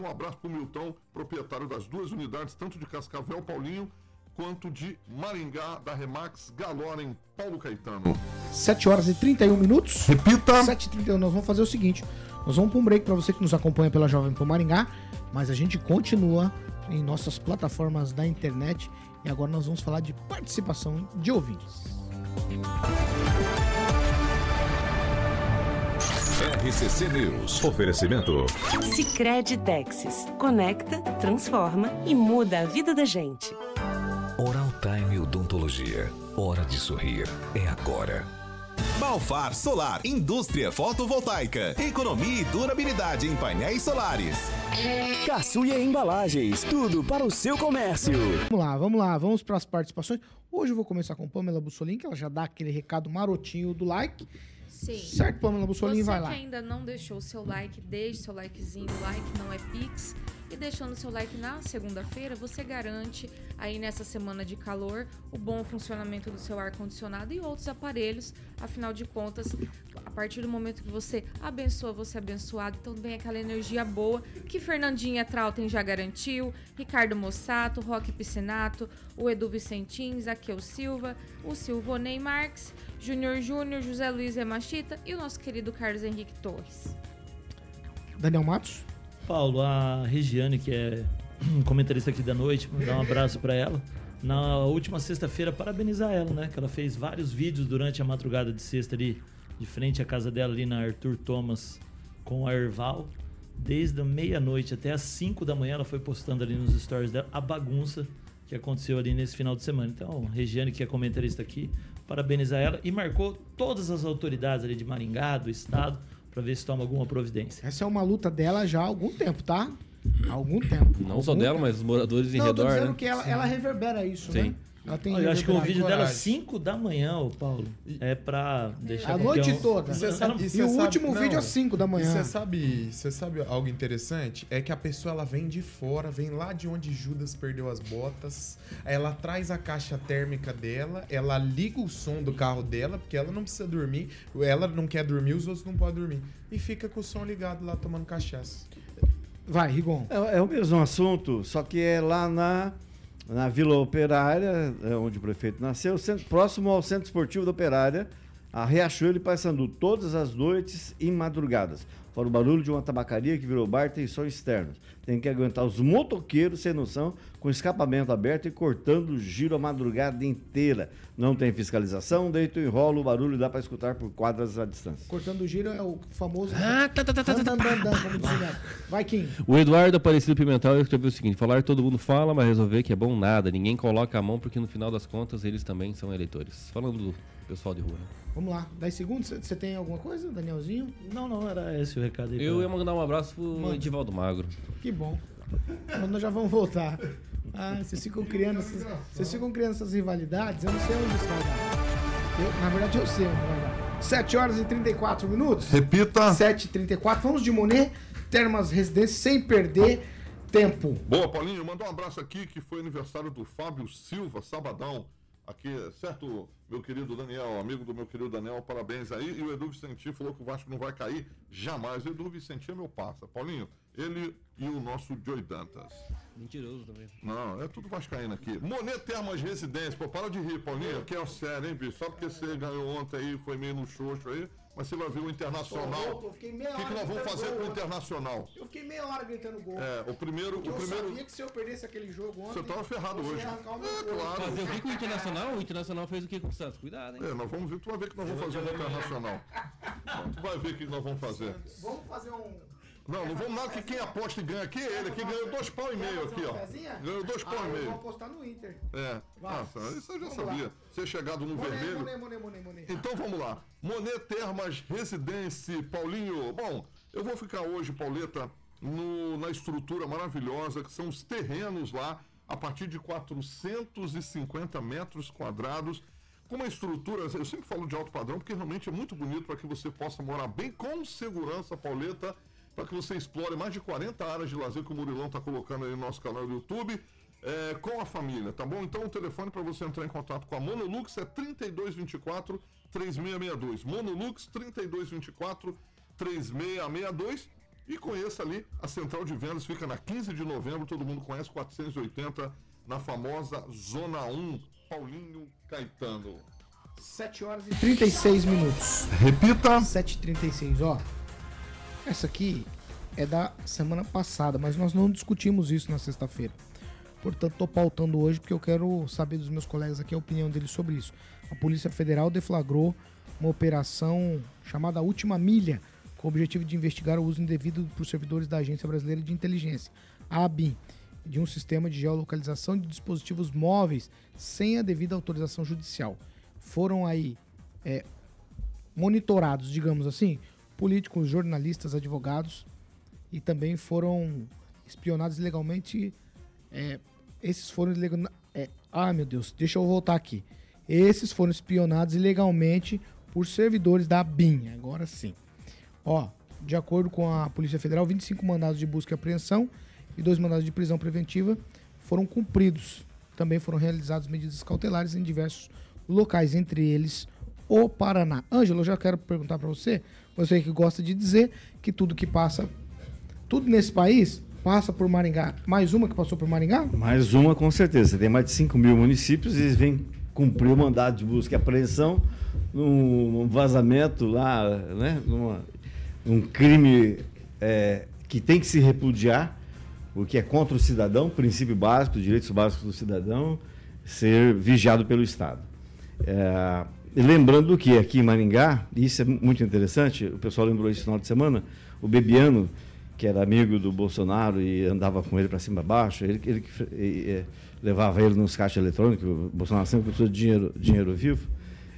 Um abraço para o Milton, proprietário das duas unidades, tanto de Cascavel, Paulinho, quanto de Maringá, da Remax Galora, em Paulo Caetano. 7 horas e 31 minutos. Repita. 7 e 31. Nós vamos fazer o seguinte: nós vamos para um break para você que nos acompanha pela Jovem Pan Maringá, mas a gente continua em nossas plataformas da internet e agora nós vamos falar de participação de ouvintes. RCC News. Oferecimento. Sicredi Texas. Conecta, transforma e muda a vida da gente. Hora de sorrir. É agora. Balfar Solar, indústria fotovoltaica, economia e durabilidade em painéis solares. Caçuia Embalagens, tudo para o seu comércio. Vamos lá, vamos lá, vamos para as participações. Hoje eu vou começar com Pamela Bussolini, que ela já dá aquele recado marotinho do like. Sim. Certo, Pamela Bussolini, Você vai lá. que ainda não deixou o seu like, deixe seu likezinho. Like não é Pix. E deixando seu like na segunda-feira, você garante aí nessa semana de calor o bom funcionamento do seu ar-condicionado e outros aparelhos. Afinal de contas, a partir do momento que você abençoa, você é abençoado. Então vem aquela energia boa que Fernandinha Trautem já garantiu, Ricardo Mossato, Roque Piscinato, o Edu Vicentins, Aqueu Silva, o Silvonei Marques, Júnior Júnior, José Luiz Emachita e o nosso querido Carlos Henrique Torres. Daniel Matos. Paulo, a Regiane, que é <clears throat> comentarista aqui da noite, mandar um abraço para ela. Na última sexta-feira, parabenizar ela, né? Que ela fez vários vídeos durante a madrugada de sexta ali, de frente à casa dela, ali na Arthur Thomas, com a Erval. Desde meia-noite até as 5 da manhã, ela foi postando ali nos stories dela a bagunça que aconteceu ali nesse final de semana. Então, Regiane, que é comentarista aqui, parabenizar ela e marcou todas as autoridades ali de Maringá, do estado, para ver se toma alguma providência. Essa é uma luta dela já há algum tempo, tá? Há algum tempo. Não só Algum dela, tempo. mas os moradores em Não, eu tô redor, dizendo né? que ela, ela reverbera isso, Sim. né? Ela tem Eu acho que o vídeo dela coragem. 5 da manhã, ô Paulo, é pra deixar A noite um- toda. E você E sabe- o você último sabe- vídeo não. às 5 da E manhã. você sabe, você sabe algo interessante? É que a pessoa ela vem de fora, vem lá de onde Judas perdeu as botas. Ela traz a caixa térmica dela, ela liga o som do carro dela, porque ela não precisa dormir. Ela não quer dormir, os outros não podem dormir. E fica com o som ligado lá tomando cachaça. Vai, Rigon. É, é o mesmo assunto, só que é lá na, na Vila Operária, é onde o prefeito nasceu, próximo ao Centro Esportivo da Operária, a Riachuelo e Paysandu, todas as noites e madrugadas. Fora o barulho de uma tabacaria que virou bar, tem som externo. Tem que aguentar os motoqueiros sem noção, com escapamento aberto e cortando o giro a madrugada inteira. Não tem fiscalização, deito e enrola, o barulho dá para escutar por quadras à distância. Cortando o giro é o famoso. Ah, tá, tá, tá, tá, tá, o Neto. Vai, Kim. O Eduardo Aparecido Pimentel escreveu o seguinte: falar todo mundo fala, mas resolver que é bom nada. Ninguém coloca a mão porque no final das contas eles também são eleitores. Falando do pessoal de rua. né? Vamos lá. 10 segundos. Você tem alguma coisa, Danielzinho? Não, não, era esse o recado aí. Eu pra- ia mandar um abraço pro Manda. Edivaldo Magro. Que bom. Então nós já vamos voltar. Ah, vocês ficam criando essas, vocês ficam criando essas rivalidades. Eu não sei onde isso vai dar. Eu, na verdade, eu sei onde vai dar. 7 horas e 34 minutos. Repita. 7h34. Vamos de Monet, Termas Residência, sem perder tempo. Boa, Paulinho. Mandar um abraço aqui que foi aniversário do Fábio Silva, sabadão. Aqui, certo, meu querido Daniel, amigo do meu querido Daniel, parabéns aí. E o Edu Vicentinho falou que o Vasco não vai cair jamais. O Edu Vicentinho é meu parça. Paulinho, ele e o nosso Joey Dantas. Mentiroso também. Não, é tudo vascaíno aqui. Monet Termas Residência. Pô, para de rir, Paulinho. Aqui é o sério, hein, bicho? Só porque você ganhou ontem aí, foi meio no xoxo aí. Mas você vai ver o Internacional. Louco, eu fiquei meia O que, que nós vamos fazer gol com o ontem. Internacional? Eu fiquei meia hora gritando gol. É, o primeiro. Porque O eu primeiro... sabia que se eu perdesse aquele jogo ontem. Você tava ferrado você hoje. É, claro. Fazer o que com o Internacional? O Internacional fez o que com o Santos? Cuidado, hein? É, nós vamos ver, tu vai ver que nós vamos fazer no Internacional. Tu vai ver o que nós vamos fazer. Vamos fazer um. Não, não vamos nada que quem aposta e ganha aqui é ele. Aqui ganhou dois pau e meio aqui, ó. Ganhou dois pau ah, e eu vou meio. apostar no Inter. É. Nossa, isso eu já sabia. Ser chegado no vermelho. Então vamos lá. Monet Termas Residência, Paulinho. Bom, eu vou ficar hoje, Pauleta, no- na estrutura maravilhosa que são os terrenos lá, a partir de 450 metros quadrados. Com uma estrutura, eu sempre falo de alto padrão, porque realmente é muito bonito para que você possa morar bem com segurança, Pauleta, para que você explore mais de 40 áreas de lazer que o Murilão está colocando aí no nosso canal do YouTube. é, com a família, tá bom? Então o telefone para você entrar em contato com a Monolux é 3224 3662. Monolux 3224 3662 e conheça ali a central de vendas, fica na 15 de novembro, todo mundo conhece 480 na famosa Zona 1, Paulinho Caetano. 7 horas e 36 minutos. Repita. 7h36, ó. Essa aqui é da semana passada, mas nós não discutimos isso na sexta-feira. Portanto, tô pautando hoje porque eu quero saber dos meus colegas aqui a opinião deles sobre isso. A Polícia Federal deflagrou uma operação chamada Última Milha com o objetivo de investigar o uso indevido por servidores da Agência Brasileira de Inteligência, ABIN, de um sistema de geolocalização de dispositivos móveis sem a devida autorização judicial. Foram aí é, monitorados, digamos assim, políticos, jornalistas, advogados e também foram espionados ilegalmente. é, esses foram ilegal, é, ah, meu Deus, deixa eu voltar aqui. Esses foram espionados ilegalmente por servidores da BIM. Agora sim. Ó, de acordo com a Polícia Federal, 25 mandados de busca e apreensão e dois mandados de prisão preventiva foram cumpridos. Também foram realizadas medidas cautelares em diversos locais, entre eles o Paraná. Ângelo, eu já quero perguntar para você, você que gosta de dizer que tudo que passa, tudo nesse país passa por Maringá. Mais uma que passou por Maringá? Mais uma, com certeza. Tem mais de 5 mil municípios e eles vêm cumprir o mandado de busca e apreensão num, vazamento lá, né? Numa, um crime é, que tem que se repudiar, porque é contra o cidadão, princípio básico, direitos básicos do cidadão, ser vigiado pelo Estado. É, lembrando que aqui em Maringá, isso é muito interessante, o pessoal lembrou isso no final de semana, o Bebiano, que era amigo do Bolsonaro e andava com ele para cima e baixo, ele, ele e- levava ele nos caixas eletrônicos, o Bolsonaro sempre precisou de dinheiro, dinheiro vivo,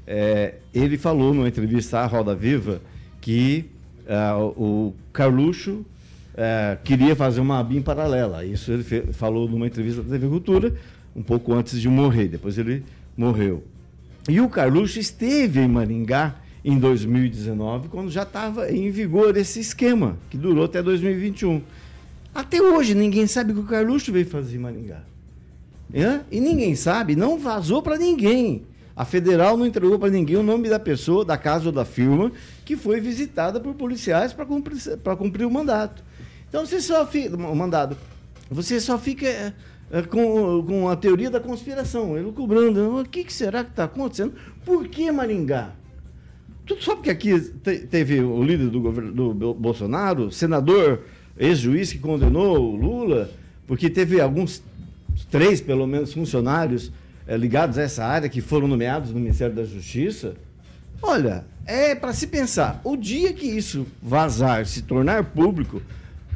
é, ele falou numa entrevista à Roda Viva que ah, o Carluxo ah, queria fazer uma BIM paralela. Isso ele falou numa entrevista da TV Cultura, um pouco antes de morrer, depois ele morreu. E o Carluxo esteve em Maringá em 2019, quando já estava em vigor esse esquema, que durou até 2021. Até hoje ninguém sabe o que o Carluxo veio fazer em Maringá. Hã? E ninguém sabe, não vazou para ninguém. A federal não entregou para ninguém o nome da pessoa, da casa ou da firma que foi visitada por policiais para cumprir, cumprir o mandato. Então você só fica. O mandado. Você só fica é, é, com, com a teoria da conspiração, elucubrando. O que, que será que está acontecendo? Por que Maringá? Tudo só porque aqui te- teve o líder do governo do Bo- Bolsonaro, senador, ex-juiz que condenou o Lula, porque teve alguns, três pelo menos, funcionários eh, ligados a essa área que foram nomeados no Ministério da Justiça. Olha, é para se pensar, o dia que isso vazar, se tornar público,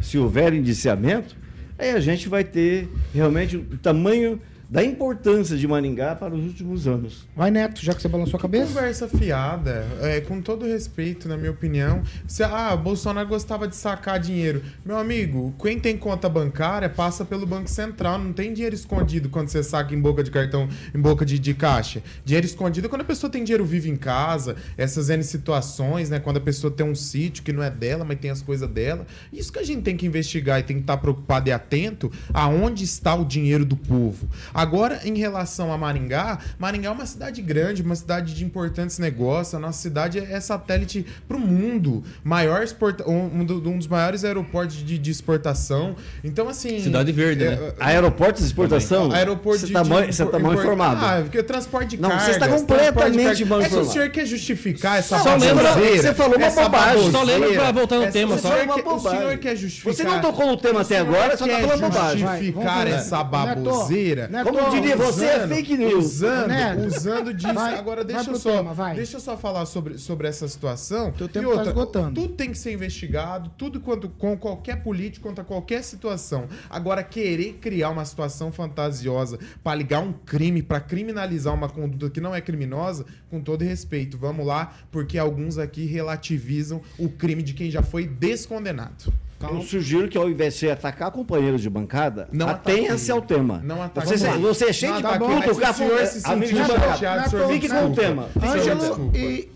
se houver indiciamento, aí a gente vai ter realmente o tamanho da importância de Maringá para os últimos anos. Vai, Neto, já que você balançou a cabeça. Conversa fiada, é, com todo respeito, na minha opinião. Se, ah, Bolsonaro gostava de sacar dinheiro. Meu amigo, quem tem conta bancária passa pelo Banco Central. Não tem dinheiro escondido quando você saca em boca de cartão, em boca de, de caixa. Dinheiro escondido é quando a pessoa tem dinheiro vivo em casa, essas N situações, né? Quando a pessoa tem um sítio que não é dela, mas tem as coisas dela. Isso que a gente tem que investigar e tem que estar preocupado e atento aonde está o dinheiro do povo. Agora, em relação a Maringá, Maringá é uma cidade grande, uma cidade de importantes negócios. A nossa cidade é satélite para o mundo. Maior exporta um, do- dos maiores aeroportos de, de exportação. Então, assim. Cidade Verde, né? é, Aeroportos de exportação? Aeroporto Você de, tá de- mal- você tá mal informado. Ah, porque transporte de Não, cargas. você está de completamente mal É que o informado. senhor quer justificar essa Só lembra- baboseira, você falou uma bobagem. Só lembra pra baboseira, voltar no essa- tema, o só. senhor Uma quer- O senhor quer justificar. Você não tocou no tema até agora, só tá quer falando bobagem. Justificar essa baboseira. Como diria você, é Usando- fake news. Usando, Neto, usando disso. vai- Agora vai deixa eu só, tema, vai. deixa eu só falar sobre, sobre essa situação. Teu E tempo tá esgotando. Tudo tem que ser investigado, tudo quanto com qualquer político contra qualquer situação. Agora querer criar uma situação fantasiosa para ligar um crime, para criminalizar uma conduta que não é criminosa, com todo respeito, vamos lá, porque alguns aqui relativizam o crime de quem já foi descondenado. Eu sugiro que ao invés de você atacar companheiros de bancada, atenha-se ao tema. Não ataquei. você, você é cheio Não de ataquei, bagunça, mas tocar se o senhor se amigo de bancada. Fique com o tema. Ângelo e.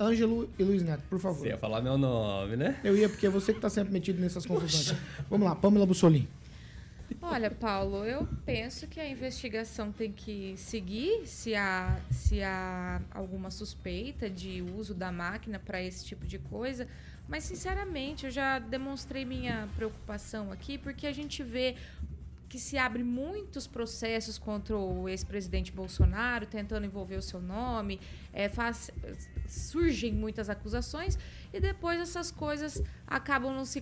Ângelo e Luiz Neto, por favor. Você ia falar meu nome, né? Eu ia, porque é você que tá sempre metido nessas confusões. Vamos lá, Pamela Bussolini. Olha, Paulo, eu penso que a investigação tem que seguir se há, se há alguma suspeita de uso da máquina para esse tipo de coisa. Mas, sinceramente, eu já demonstrei minha preocupação aqui, porque a gente vê que se abre muitos processos contra o ex-presidente Bolsonaro, tentando envolver o seu nome, é, faz- surgem muitas acusações e depois essas coisas acabam não se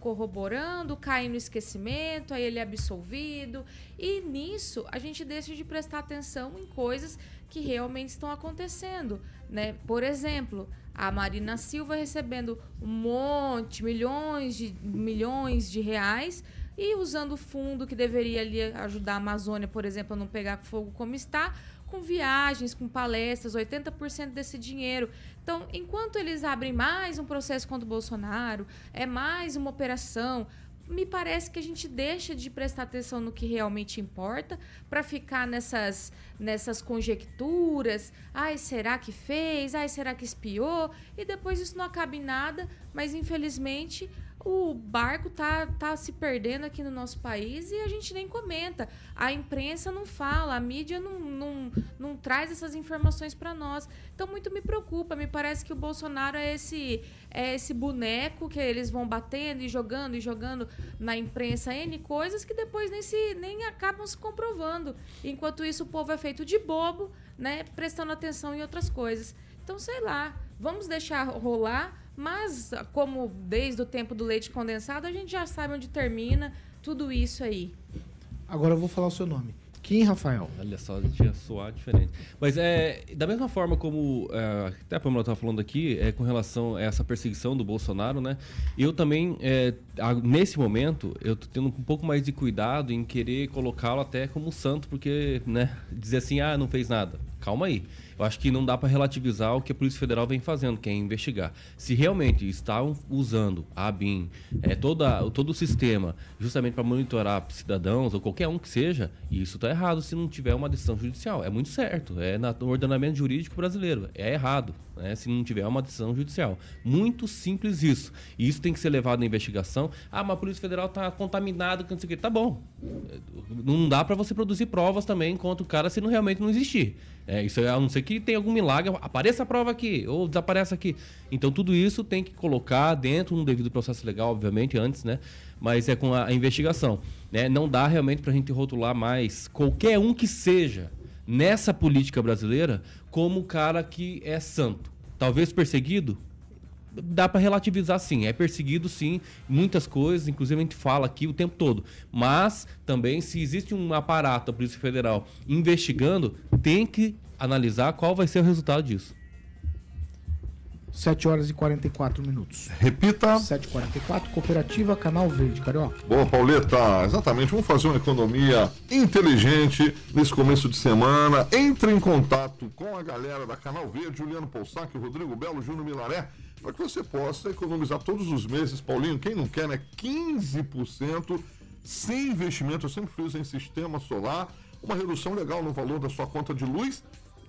corroborando, caem no esquecimento, aí ele é absolvido. E nisso a gente deixa de prestar atenção em coisas que realmente estão acontecendo. Né? Por exemplo, A Marina Silva recebendo um monte, milhões de, milhões de reais e usando o fundo que deveria ali ajudar a Amazônia, por exemplo, a não pegar fogo como está, com viagens, com palestras, 80% desse dinheiro. Então, enquanto eles abrem mais um processo contra o Bolsonaro, é mais uma operação, me parece que a gente deixa de prestar atenção no que realmente importa para ficar nessas, nessas conjecturas. Ai, será que fez? Ai, será que espiou? E depois isso não acaba em nada, mas infelizmente o barco tá, tá se perdendo aqui no nosso país e a gente nem comenta. A imprensa não fala, a mídia não, não, não traz essas informações para nós. Então, muito me preocupa. Me parece que o Bolsonaro é esse, é esse boneco que eles vão batendo e jogando e jogando na imprensa N coisas que depois nem, se, nem acabam se comprovando. Enquanto isso, o povo é feito de bobo, né, prestando atenção em outras coisas. Então, sei lá, vamos deixar rolar mas, como desde o tempo do leite condensado, a gente já sabe onde termina tudo isso aí. Agora eu vou falar o seu nome. Kim Rafael. Olha só, tinha soar diferente. Mas é da mesma forma como é, até a Pamela estava falando aqui, é com relação a essa perseguição do Bolsonaro, né? Eu também, é, nesse momento, eu tô tendo um pouco mais de cuidado em querer colocá-lo até como santo, porque, né, dizer assim, ah, não fez nada. Calma aí. Eu acho que não dá para relativizar o que a Polícia Federal vem fazendo, que é investigar. Se realmente estavam usando a ABIN, é, toda, todo o sistema, justamente para monitorar cidadãos ou qualquer um que seja, isso está errado se não tiver uma decisão judicial. É muito certo. É no ordenamento jurídico brasileiro. É errado né, se não tiver uma decisão judicial. Muito simples isso. E isso tem que ser levado à investigação. Ah, mas a Polícia Federal está contaminada com isso aqui. Tá bom. Não dá para você produzir provas também contra o cara se não realmente não existir. É, isso é, a não ser que tenha algum milagre, apareça a prova aqui, ou desapareça aqui. Então tudo isso tem que colocar dentro de um devido processo legal, obviamente, antes, né? Mas é com a, a investigação. Né? Não dá realmente para a gente rotular mais qualquer um que seja nessa política brasileira como o cara que é santo. Talvez perseguido, dá para relativizar sim. É perseguido sim, muitas coisas, inclusive a gente fala aqui o tempo todo. Mas também, se existe um aparato da Polícia Federal investigando, tem que analisar qual vai ser o resultado disso. 7 horas e 44 minutos. Repita. 7h44, Cooperativa Canal Verde, Carioca. Boa, Pauleta. Exatamente. Vamos fazer uma economia inteligente nesse começo de semana. Entre em contato com a galera da Canal Verde, Juliano Poussac, Rodrigo Belo, Júnior Milaré, para que você possa economizar todos os meses, Paulinho. Quem não quer, né? 15% sem investimento. Eu sempre fiz em sistema solar. Uma redução legal no valor da sua conta de luz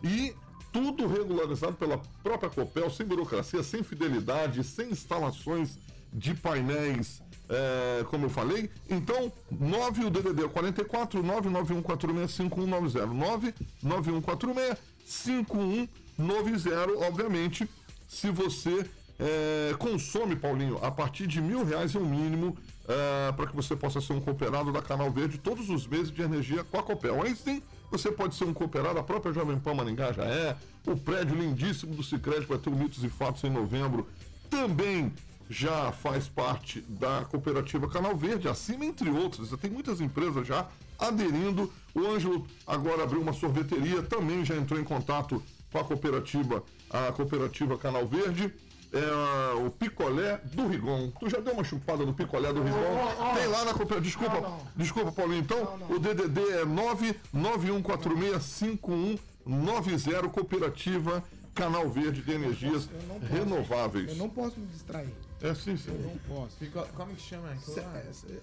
e tudo regularizado pela própria Copel, sem burocracia, sem fidelidade, sem instalações de painéis, é, como eu falei. Então, 9 o DDD 44 991465190 991465190, obviamente, se você é, consome, Paulinho, a partir de mil reais é o mínimo é, para que você possa ser um cooperado da Canal Verde todos os meses de energia com a Copel. Aí sim, você pode ser um cooperado, a própria Jovem Pan Maringá já é. O prédio lindíssimo do Cicred vai ter o Mitos e Fatos em novembro. Também já faz parte da cooperativa Canal Verde, acima entre outras. Tem muitas empresas já aderindo. O Ângelo agora abriu uma sorveteria, também já entrou em contato com a cooperativa, a cooperativa Canal Verde é, o picolé do Rigon. Tu já deu uma chupada no picolé do Rigon? Oh, oh, Tem lá na cooperativa. Desculpa, não, não. desculpa, Paulinho. Então, não, o DDD é 991465190, cooperativa Canal Verde de Energias eu eu Renováveis. Eu não posso me distrair. É sim, sim. Eu não posso. Fica, como que chama?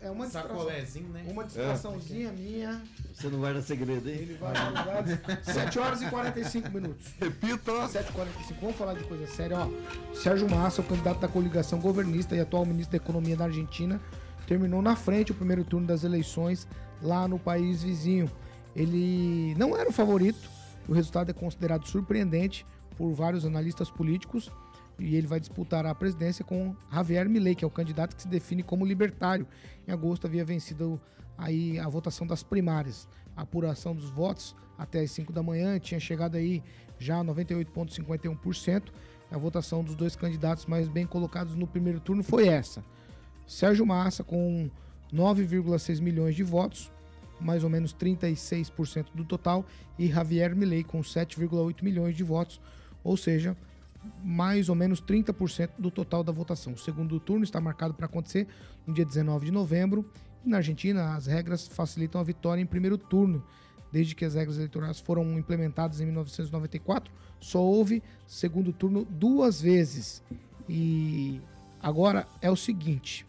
É uma Sacolézinho, né? Uma distraçãozinha é. minha. Você não guarda segredo, hein? Ele vai guardar. 7 horas e 45 minutos. Repita. 7h45. Vamos falar de coisa séria, ó. Sérgio Massa, o candidato da coligação governista e atual ministro da Economia da Argentina, terminou na frente o primeiro turno das eleições lá no país vizinho. Ele não era o favorito. O resultado é considerado surpreendente por vários analistas políticos e ele vai disputar a presidência com Javier Milei, que é o candidato que se define como libertário. Em agosto havia vencido aí a votação das primárias. A apuração dos votos até as 5 da manhã tinha chegado aí já a 98,51%. A votação dos dois candidatos mais bem colocados no primeiro turno foi essa. Sérgio Massa com 9,6 milhões de votos, mais ou menos 36% do total, e Javier Milei com 7,8 milhões de votos, ou seja, mais ou menos 30% do total da votação. O segundo turno está marcado para acontecer no dia 19 de novembro. E na Argentina, as regras facilitam a vitória em primeiro turno. Desde que as regras eleitorais foram implementadas em 1994, só houve segundo turno duas vezes. E agora é o seguinte: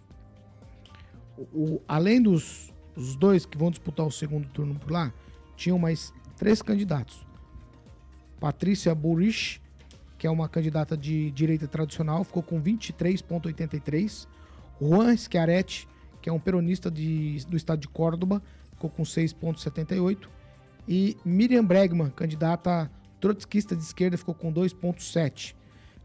o, além dos os dois que vão disputar o segundo turno por lá, tinham mais três candidatos. Patrícia Burrich, que é uma candidata de direita tradicional, ficou com 23,83. Juan Schiaretti, que é um peronista de- do estado de Córdoba, ficou com 6,78. E Miriam Bregman, candidata trotskista de esquerda, ficou com 2,7.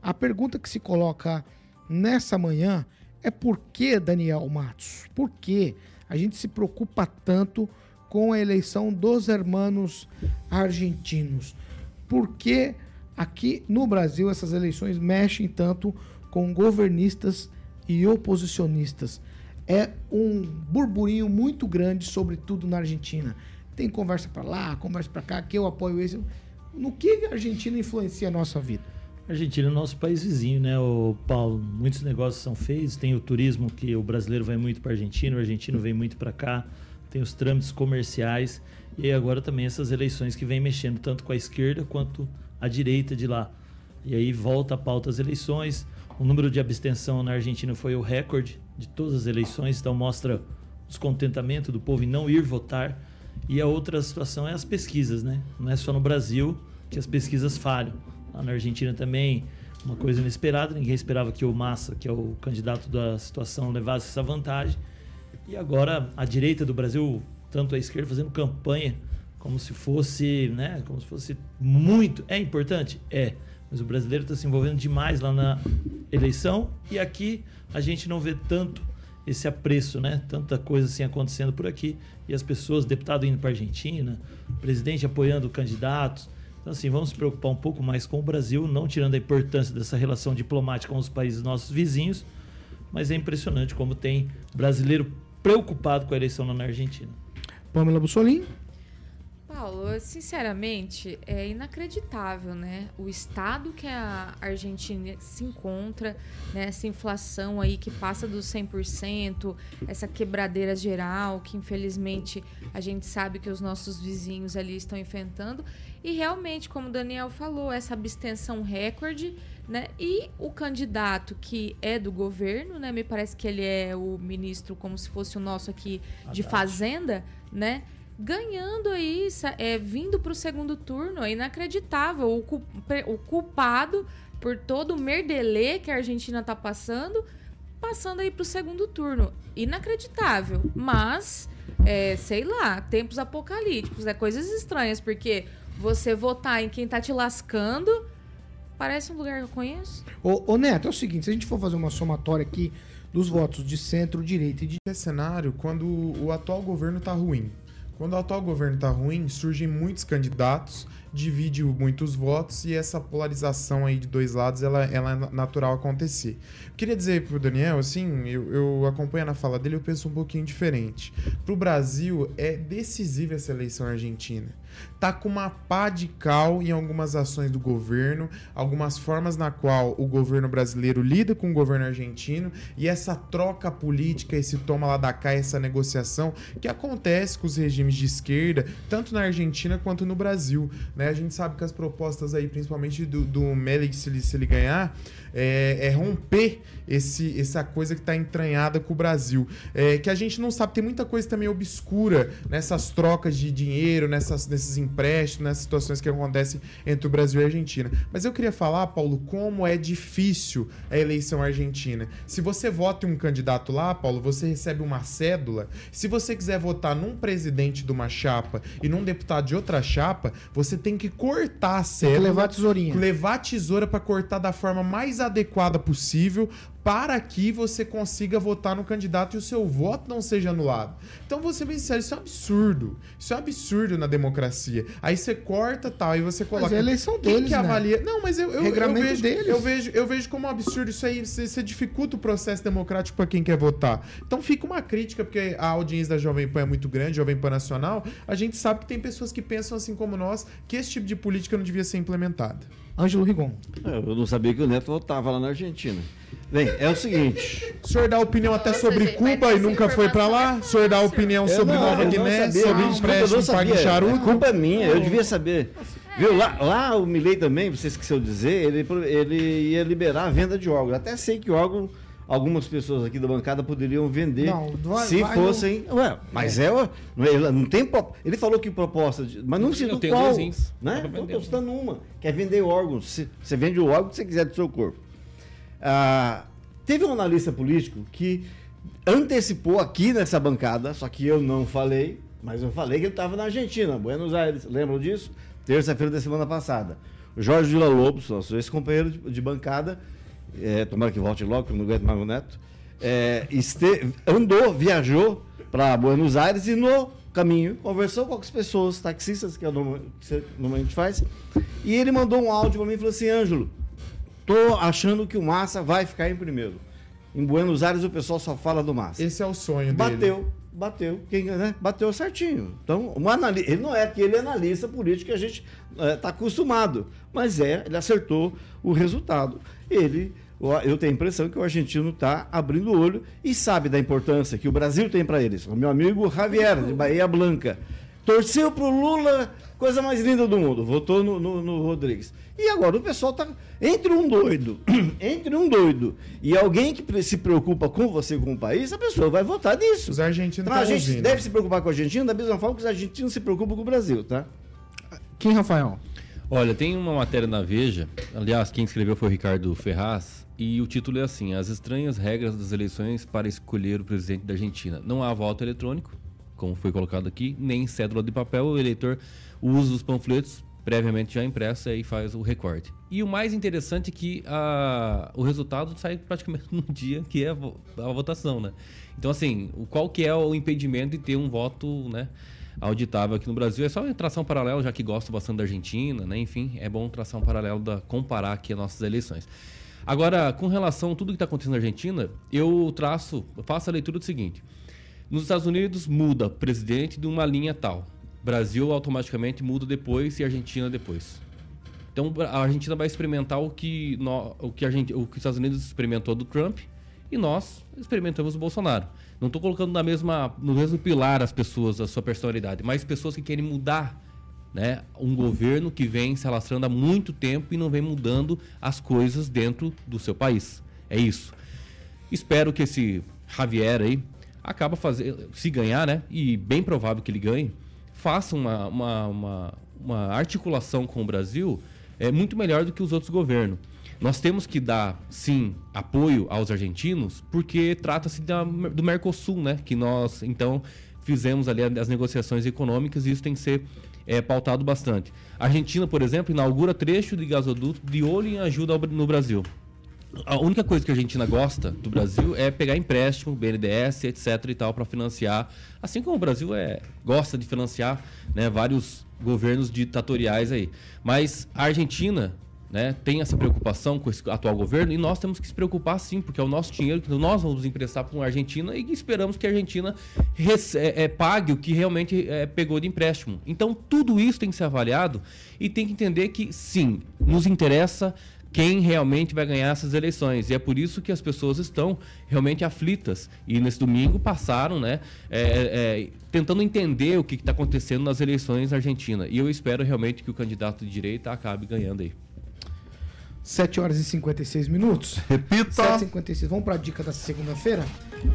A pergunta que se coloca nessa manhã é por que, Daniel Matos? Por que a gente se preocupa tanto com a eleição dos hermanos argentinos? Por que aqui no Brasil essas eleições mexem tanto com governistas e oposicionistas? É um burburinho muito grande, sobretudo na Argentina. Tem conversa para lá, conversa para cá, que eu apoio esse. No que a Argentina influencia a nossa vida? A Argentina é nosso país vizinho, né, o Paulo? Muitos negócios são feitos, tem o turismo que o brasileiro vai muito para a Argentina, o argentino vem muito para cá, tem os trâmites comerciais e agora também essas eleições que vem mexendo tanto com a esquerda quanto a direita de lá. E aí volta a pauta das eleições. O número de abstenção na Argentina foi o recorde de todas as eleições, então mostra o descontentamento do povo em não ir votar. E a outra situação é as pesquisas, né? Não é só no Brasil que as pesquisas falham. Lá na Argentina também, uma coisa inesperada, ninguém esperava que o Massa, que é o candidato da situação, levasse essa vantagem. E agora a direita do Brasil, tanto a esquerda, fazendo campanha como se fosse, né, como se fosse muito. É importante? É. Mas o brasileiro está se envolvendo demais lá na eleição e aqui a gente não vê tanto esse apreço, né? Tanta coisa assim acontecendo por aqui e as pessoas, deputado indo para Argentina, presidente apoiando candidatos. Então assim, vamos se preocupar um pouco mais com o Brasil, não tirando a importância dessa relação diplomática com os países nossos vizinhos, mas é impressionante como tem brasileiro preocupado com a eleição lá na Argentina. Pamela Bussolini. Paulo, sinceramente, é inacreditável, né? O estado que a Argentina se encontra, né? Essa inflação aí que passa dos 100%, essa quebradeira geral que infelizmente a gente sabe que os nossos vizinhos ali estão enfrentando. E realmente, como o Daniel falou, essa abstenção recorde, né? E o candidato que é do governo, né? Me parece que ele é o ministro como se fosse o nosso aqui de fazenda, né? Ganhando aí, é, vindo para o segundo turno, é inacreditável. O, culpado por todo o merdelê que a Argentina tá passando, passando aí para o segundo turno. Inacreditável. Mas, é, sei lá, tempos apocalípticos, é coisas estranhas, porque você votar em quem tá te lascando parece um lugar que eu conheço. Ô, ô, Neto, é o seguinte, se a gente for fazer uma somatória aqui dos votos de centro, direita e de É cenário quando o atual governo tá ruim. Quando o atual governo tá ruim, surgem muitos candidatos, divide muitos votos e essa polarização aí de dois lados, ela, ela é natural acontecer. Eu queria dizer pro Daniel, assim, eu, eu acompanho na fala dele, eu penso um pouquinho diferente. Pro Brasil, é decisiva essa eleição argentina. Tá com uma pá de cal em algumas ações do governo, algumas formas na qual o governo brasileiro lida com o governo argentino e essa troca política, esse toma lá da cá, essa negociação que acontece com os regimes de esquerda, tanto na Argentina quanto no Brasil. Né? A gente sabe que as propostas aí, principalmente do, do se ele, se ele ganhar, é, é romper esse, essa coisa que está entranhada com o Brasil. É, que a gente não sabe, tem muita coisa também obscura nessas trocas de dinheiro, nessas, nesses empréstimos, nessas situações que acontecem entre o Brasil e a Argentina. Mas eu queria falar, Paulo, como é difícil a eleição argentina. Se você vota em um candidato lá, Paulo, você recebe uma cédula. Se você quiser votar num presidente de uma chapa e num deputado de outra chapa, você tem que cortar a cédula levar a tesourinha. levar a tesoura para cortar da forma mais adequada possível para que você consiga votar no candidato e o seu voto não seja anulado. Então, você bem sério, isso é um absurdo. Isso é um absurdo na democracia. Aí você corta tal, e você coloca. é a eleição quem deles, que né? avalia. Não, mas eu, eu, eu vejo, deles. eu vejo, eu vejo como um absurdo isso aí. Você, você dificulta o processo democrático para quem quer votar. Então fica uma crítica, porque a audiência da Jovem Pan é muito grande, Jovem Pan Nacional. A gente sabe que tem pessoas que pensam assim como nós, que esse tipo de política não devia ser implementada. Ângelo Rigon. É, Eu não sabia que o Neto votava lá na Argentina. Bem, é o seguinte. O senhor dá opinião até sobre Cuba e nunca foi pra lá? O senhor dá opinião Eu sobre não, Nova eu não Guiné, sabia, sobre empréstimo sabia. charuto? A culpa é minha, eu devia saber. Viu, lá, lá o Milley também, você esqueceu de dizer, ele, ele ia liberar a venda de órgãos. Até sei que órgão algumas pessoas aqui da bancada poderiam vender Não, vai- se vai fossem. Ué, mas é. ó, não, é- não tem. Ele falou que proposta. de- mas não Eu citou qual. dois Né? Então, vender. tô citando uma. Quer vender órgãos. Você vende o órgão que você quiser do seu corpo. Ah, teve um analista político que antecipou aqui nessa bancada, só que eu não falei, mas eu falei que ele estava na Argentina, Buenos Aires. Lembram disso? Terça-feira da semana passada. O Jorge Vila Lobos, nosso ex-companheiro de, de bancada, é, tomara que volte logo, que eu não aguento mais o Neto, é, este- andou, viajou para Buenos Aires e no caminho conversou com as pessoas, taxistas, que é o que você normalmente faz, e ele mandou um áudio para mim e falou assim: Ângelo, tô achando que o Massa vai ficar em primeiro. Em Buenos Aires o pessoal só fala do Massa. Esse é o sonho dele. Bateu, bateu, quem, né? bateu certinho. Então, ele não é aquele analista político que a gente está acostumado, mas é, ele acertou o resultado. Ele, eu tenho a impressão que o argentino está abrindo o olho e sabe da importância que o Brasil tem para eles. O meu amigo Javier, de Bahia Blanca, torceu pro Lula, coisa mais linda do mundo, votou no, no- no Rodrigues. E agora o pessoal tá entre um doido, <clears throat> entre um doido e alguém que se preocupa com você, com o país, a pessoa vai votar nisso. Os argentinos Então a gente ouvindo. deve se preocupar com a Argentina da mesma forma que os argentinos se preocupam com o Brasil, tá? Quem, Rafael? Olha, tem uma matéria na Veja, aliás, quem escreveu foi o Ricardo Ferraz, e o título é assim: As estranhas regras das eleições para escolher o presidente da Argentina. Não há voto eletrônico, como foi colocado aqui, nem cédula de papel, o eleitor usa os panfletos previamente já impressos e aí faz o recorte. E o mais interessante é que a, o resultado sai praticamente <laughs> no dia que é a a votação, né? Então, assim, qual que é o impedimento de ter um voto, né? auditável aqui no Brasil. É só tração paralela, já que gosto bastante da Argentina, né? Enfim, é bom tração paralela da comparar aqui as nossas eleições. Agora, com relação a tudo que está acontecendo na Argentina, eu traço, eu faço a leitura do seguinte: nos Estados Unidos muda presidente de uma linha tal, Brasil automaticamente muda depois e Argentina depois. Então a Argentina vai experimentar o que, nó- o que, a gente, o que os Estados Unidos experimentou do Trump e nós experimentamos do Bolsonaro. Não estou colocando na mesma, no mesmo pilar as pessoas, a sua personalidade, mas pessoas que querem mudar né, um governo que vem se alastrando há muito tempo e não vem mudando as coisas dentro do seu país. É isso. Espero que esse Javier aí acaba fazendo, se ganhar, né? E bem provável que ele ganhe, faça uma, uma, uma, uma articulação com o Brasil é muito melhor do que os outros governos. Nós temos que dar, sim, apoio aos argentinos, porque trata-se do Mercosul, né? Que nós, então, fizemos ali as negociações econômicas e isso tem que ser é, pautado bastante. A Argentina, por exemplo, inaugura trecho de gasoduto de olho em ajuda no Brasil. A única coisa que a Argentina gosta do Brasil é pegar empréstimo, BNDES, etc e tal, para financiar. Assim como o Brasil é, gosta de financiar né, vários governos ditatoriais aí. Mas a Argentina né, tem essa preocupação com esse atual governo e nós temos que se preocupar sim, porque é o nosso dinheiro que nós vamos emprestar para a Argentina e esperamos que a Argentina é, é, pague o que realmente é, pegou de empréstimo. Então tudo isso tem que ser avaliado e tem que entender que sim, nos interessa quem realmente vai ganhar essas eleições. E é por isso que as pessoas estão realmente aflitas. E nesse domingo passaram, né, é, é, tentando entender o que está acontecendo nas eleições na Argentina. E eu espero realmente que o candidato de direita acabe ganhando aí. 7 horas e 56 minutos. Repita. 7h56. Vamos pra dica da segunda-feira?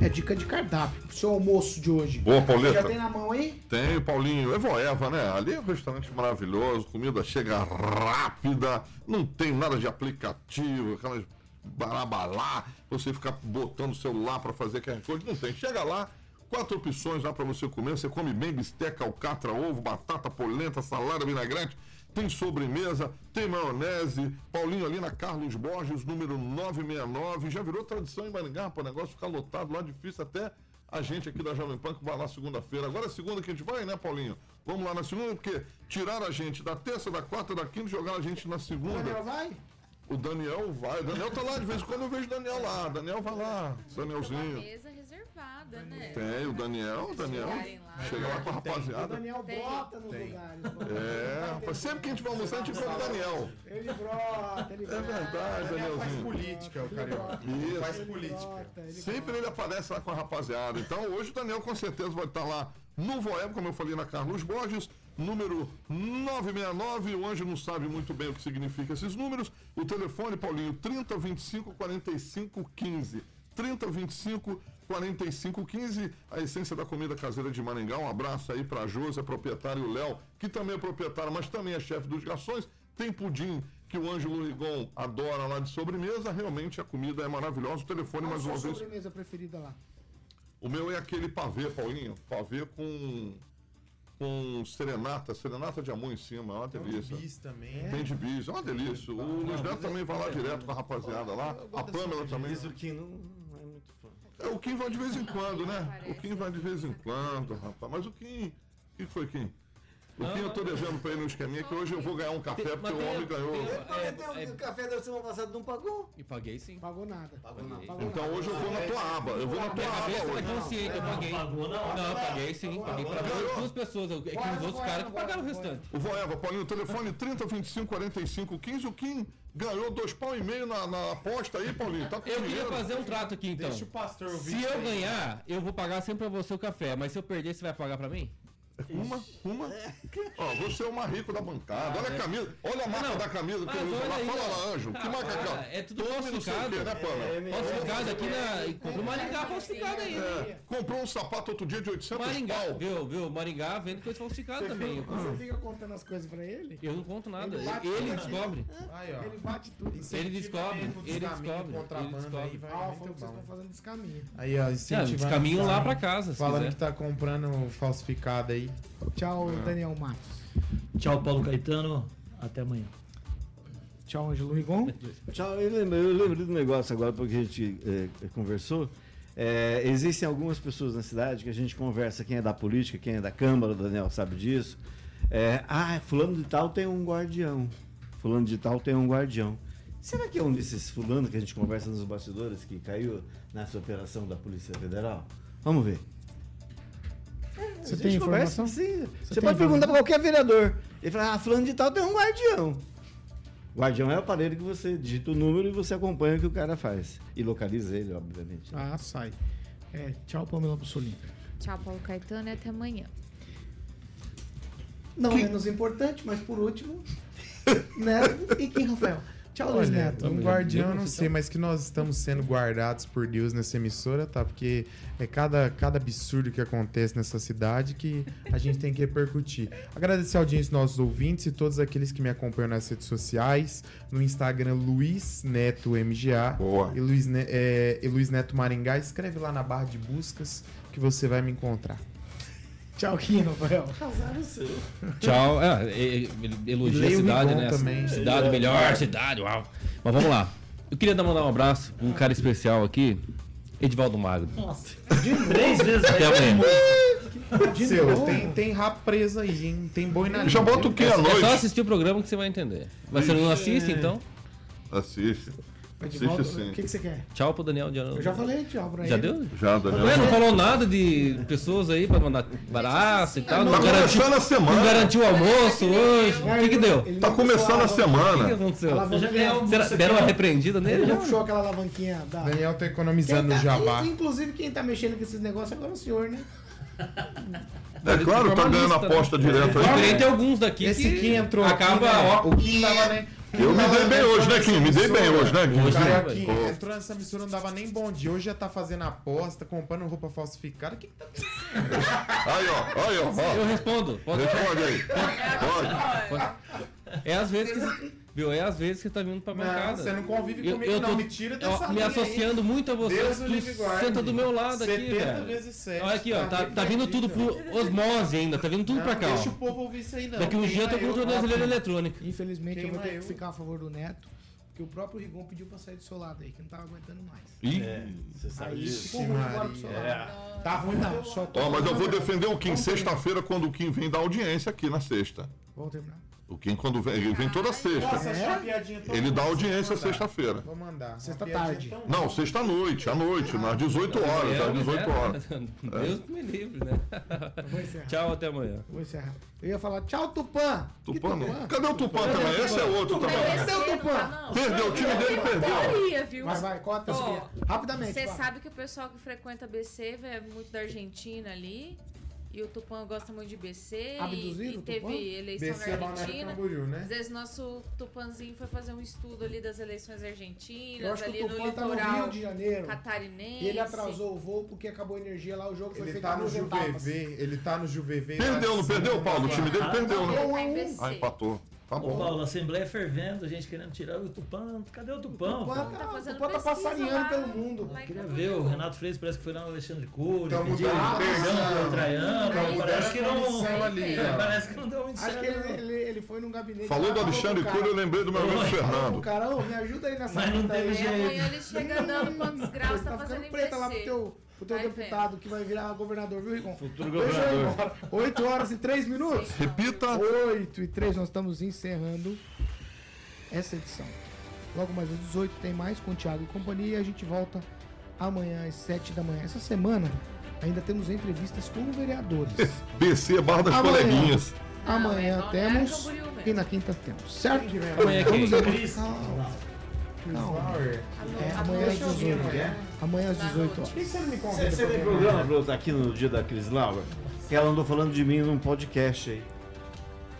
É dica de cardápio. Seu almoço de hoje. Boa, Pauleta. já tem na mão aí? Tem, Paulinho. Evoeva, né? Ali é um restaurante maravilhoso, comida chega rápida, não tem nada de aplicativo, aquelas barabalá, você ficar botando o celular para fazer aquela coisa. Não tem. Chega lá, quatro opções lá para você comer. Você come bem bisteca, alcatra, ovo, batata, polenta, salada, vinagrete. Tem sobremesa, tem maionese. Paulinho ali na Carlos Borges, número 969. Já virou tradição em Maringá, para o negócio ficar lotado lá, difícil até a gente aqui da Jovem Pan que vai lá segunda-feira. Agora é segunda que a gente vai, né, Paulinho? Vamos lá na segunda, porque tiraram a gente da terça, da quarta, da quinta e jogaram a gente na segunda. Daniel vai? O Daniel vai. O Daniel tá lá de vez em quando eu vejo o Daniel lá. Daniel vai lá. Danielzinho. Né? Tem, o Daniel, o Daniel. Chega lá com a O rapaziada. Daniel Tem. brota nos Tem. lugares. É, rapaz, sempre que a gente vai almoçar, a gente come o Daniel. Ele brota, ele É brota. verdade, Daniel faz Danielzinho. política, o carioca. Isso. Faz política. Sempre ele aparece lá com a rapaziada. Então hoje o Daniel com certeza vai estar lá no Voeb, como eu falei na Carlos Borges, número 969. O Anjo não sabe muito bem o que significa esses números. O telefone, Paulinho, 3025 45 15. 3025 45 15. A essência da comida caseira de Maringá. Um abraço aí para Josi, proprietário Léo, que também é proprietário, mas também é chefe dos garçons. Tem pudim que o Ângelo Rigon adora lá de sobremesa. Realmente a comida é maravilhosa. O telefone, Qual a mais sua uma vez. sobremesa preferida lá? O meu é aquele pavê, Paulinho. Pavê com. com serenata, serenata de amor em cima, é uma Tem um delícia. bis também. Tem de bis, é uma delícia. O Luiz Neto também vai lá direto com a rapaziada lá. A Pamela também. Mas o que não é o Kim vai de vez em quando, né? O Kim vai de vez em quando, rapaz. Mas o Kim. O que foi, Kim? O Kim eu tô devendo pra ele no esqueminha que hoje eu vou ganhar um café porque o homem ganhou. É, é, o café da semana passada não pagou. E paguei sim. Pagou nada. Pagou não. Pagou Então nada. hoje eu vou na tua aba. Eu vou na tua aba é hoje. consciente, eu paguei. pagou, não? Não, eu paguei sim. Paguei pra Ganhou. duas pessoas. É que Bora, os outros bora, caras que pagaram o restante. O Voeva, Paulinho, telefone 30 25 45 15. O Kim ganhou dois pau e meio na, na aposta aí, Paulinho. Tá com Eu queria fazer um trato aqui então. Deixa o pastor ouvir Se eu ganhar, eu vou pagar sempre pra você o café. Mas se eu perder, você vai pagar pra mim? Uma, uma. Ó, você é o mais rico da bancada. Olha a camisa. Olha a marca Não, da camisa que ele usa olha lá. aí, Fala lá, Anjo. Que marca aqui, ó? É tudo Tome falsificado. quê, né, Pamela? Falsificado aqui na. Comprei Maringá falsificado aí. É, comprou um sapato outro dia de 800 Maringá, pau. viu, viu? Maringá vende coisa falsificada também. Você fica contando as coisas pra ele? Eu não conto nada. Ele Ele tudo descobre. Aí, ó. Ele bate tudo. Ele descobre. Ele descobre. Ele descobre. Ah, que vocês estão fazendo descaminho. Aí, ó, Ah, descaminho lá pra casa, Falando que tá comprando falsificado aí. Tchau, É. Daniel Matos. Tchau, Paulo Caetano. Até amanhã. Tchau, Ângelo Rigon. Tchau, eu lembrei, eu lembrei do negócio agora porque a gente é, conversou. É, existem algumas pessoas na cidade que a gente conversa, quem é da política, quem é da Câmara, o Daniel sabe disso. É, ah, fulano de tal tem um guardião. Fulano de tal tem um guardião. Será que é um desses fulano que a gente conversa nos bastidores que caiu nessa operação da Polícia Federal? Vamos ver. Você tem gente conversa, informação? sim. Você, tem pode perguntar informação? para qualquer vereador. Ele fala, ah, fulano de tal tem um guardião. Guardião é o aparelho que você digita o número e você acompanha o que o cara faz. E localiza ele, obviamente. Ah, sai. É, tchau, Pamela Bussolini. Tchau, Paulo Caetano, e até amanhã. Não menos importante, mas por último, <laughs> Neto e Kim Rafael. Tchau, Luiz Neto. um guardião, eu não sei, mas que nós estamos sendo guardados por Deus nessa emissora, tá? Porque é cada, cada absurdo que acontece nessa cidade que a gente tem que repercutir. Agradecer a audiência dos nossos ouvintes e todos aqueles que me acompanham nas redes sociais, no Instagram Luiz Neto MGA Boa. e Luiz, Ne- é, e Luiz Neto Maringá. Escreve lá na barra de buscas que você vai me encontrar. Tchau, Kim Rafael. Tchau. É, é, é, elogia a cidade, né? também. Cidade, melhor cidade, uau. Mas vamos lá. Eu queria dar mandar um abraço pra um cara especial aqui, Edivaldo Magro. Nossa. Três vezes Até amanhã. Seu, tem, tem rabo preso aí, hein? Tem boi na Já bota o que à É só noite? assistir o programa que você vai entender. Mas você não assiste, então? Assiste. Assiste sim. O que, que você quer? Tchau pro Daniel de Eu já falei tchau pra Já ele. deu? Já, Daniel. Ué, não falou nada de pessoas aí pra mandar abraço e tal. Tá Não garantiu, começando a semana. não garantiu o almoço hoje. O que que deu? Ele Tá começando a puxou O que que semana. aconteceu? Será, deram uma repreendida nele? Ele já? não puxou aquela alavanquinha da. Daniel tá economizando tá- no jabá. Inclusive, quem tá mexendo com esses negócios agora é o senhor, né? É claro, tá ganhando aposta né? direto Diferente aí. tem alguns daqui Esse que Kim entrou acaba, aqui, né? ó, O Kim tava nem... Eu me dei bem hoje, né, Kim? Me dei bem hoje, né, Kim? Hoje cara entrou nessa emissora, não dava nem bom dia. Hoje já tá fazendo aposta, comprando roupa falsificada. O que que tá Aí, ó, aí, ó. ó. Eu respondo. Pode Responde aí. Pode. É às vezes que viu? É às vezes que você tá vindo pra Não, bancada. você não convive Eu- comigo, eu não. tô, Me tira ó, dessa Me linha, associando hein? muito a você. Deus tu senta do meu lado aqui, 70 velho. vezes 7. Olha aqui, ó. Tá, tá vindo tudo por osmose ainda. Tá vindo tudo Não, pra cá, deixa ó. o povo ouvir isso aí, não. Daqui um dia eu tô com o Queima eu. tornozeleira eletrônica. Infelizmente eu vou Queima ter que eu. ficar a favor do Neto, porque o próprio Rigon pediu pra sair do seu lado aí, que não tava aguentando mais. Ih. É, você sabe Aí disso. ficou ruim fora do seu lado. É. Tá ruim não, só tô Ó, mas eu vou defender o Kim sexta-feira quando o Kim vem dar audiência aqui na sexta. Vamos terminar. O Kim quando vem, ele vem toda sexta. Posso achar a piadinha tão Ele dá audiência sexta-feira. Vou mandar. Sexta tarde. Não, sexta-noite, à noite, às 18 horas, às me 18 dera. horas. <laughs> Deus me livre, né? Vou encerrar. Tchau, até amanhã. Vou encerrar. Eu ia falar tchau, Tupã. Tupã não. Cadê o Tupã também? Esse é outro também. Cadê o Tupã? Perdeu, o time dele perdeu. Viu? Vai, aqui. Rapidamente. Você sabe que o pessoal que frequenta BC é muito da Argentina ali. E o Tupã gosta muito de BC. Abduziram e, e teve Tupã? eleição BC é na Argentina. Camboriú, né? Às vezes nosso Tupanzinho foi fazer um estudo ali das eleições Eu argentinas, ali o no Tupã tá no litoral Rio de Janeiro. catarinense. E ele atrasou o voo porque acabou a energia lá, o jogo foi Ele feito tá no. JuVV, ele tá no JuVV. Perdeu, não perdeu, Paulo? O time dele perdeu, Ele né? tá. Ah, empatou. Tá Ô, bom. Paulo, a Assembleia fervendo, a gente querendo tirar o Tupã. Cadê o Tupã? Tupã Paulo? tá, Tá o fazendo Tupã tá pesquisa passarinhando lá, pelo mundo. em Queria ver, o Renato Freitas parece que foi lá no Alexandre Cury, Tamo pediu perdão pro Traiano, parece que não... ali, <laughs> ó. Parece que não deu muito Acho certo. que ele, ele, ele foi num gabinete. Falou do Alexandre Cury, eu lembrei do meu amigo Fernando. cara, ô, me ajuda aí nessa Mas não teve jeito. amanhã ele chega dando quantos graus tá tá fazendo preta lá pro teu, teu Vai deputado que vai virar governador, viu, Rigon? Futuro governador. embora. 8 horas e 3 minutos. Repita. 8 e 3, nós estamos encerrando essa edição. Logo mais às 18 tem mais com o Thiago e companhia e a gente volta amanhã às 7 da manhã. Essa semana ainda temos entrevistas com vereadores. <laughs> BC, Barra das Amanhã. Coleguinhas. Amanhã Não, é Balneário temos mesmo. e na quinta temos, certo? Amanhã quem? Vamos Cris. Calma. Flower. É, amanhã às Deixa eu vir 18. amanhã. Amanhã às Na 18 noite. horas. Por que você não me convida você tem vir programa, aqui no dia da Cris Laura? Que ela andou falando de mim num podcast aí.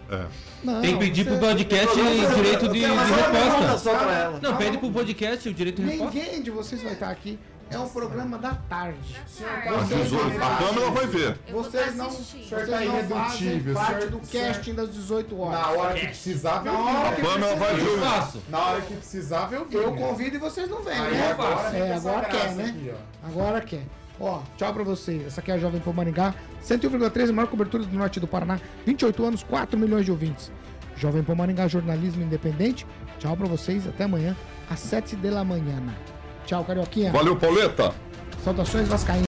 É. Não, Tem que pedir você- pro podcast direito de, de resposta. só pra ela. Não, pede pro podcast o direito de resposta. Ninguém de vocês vai estar aqui. É um programa da tarde. Tarde. Às 18. A câmera vai ver. Vocês tá não, assistindo. O senhor vocês não fazem irredutível, parte o senhor- do casting das 18 horas. Na hora que precisava, eu hora A que câmera vai Eu ver. faço. Na hora que precisava, eu vi. Eu convido e vocês não vêm, né? agora É, agora quer, né? aqui. Agora quer. Ó, tchau pra vocês. Essa aqui é a Jovem Pan Maringá, 101,3, a maior cobertura do norte do Paraná, 28 anos, 4 milhões de ouvintes. Jovem Pan Maringá, jornalismo independente. Tchau pra vocês, até amanhã, às 7 da manhã. Tchau, Carioquinha. Valeu, Pauleta. Saudações Vascaínas.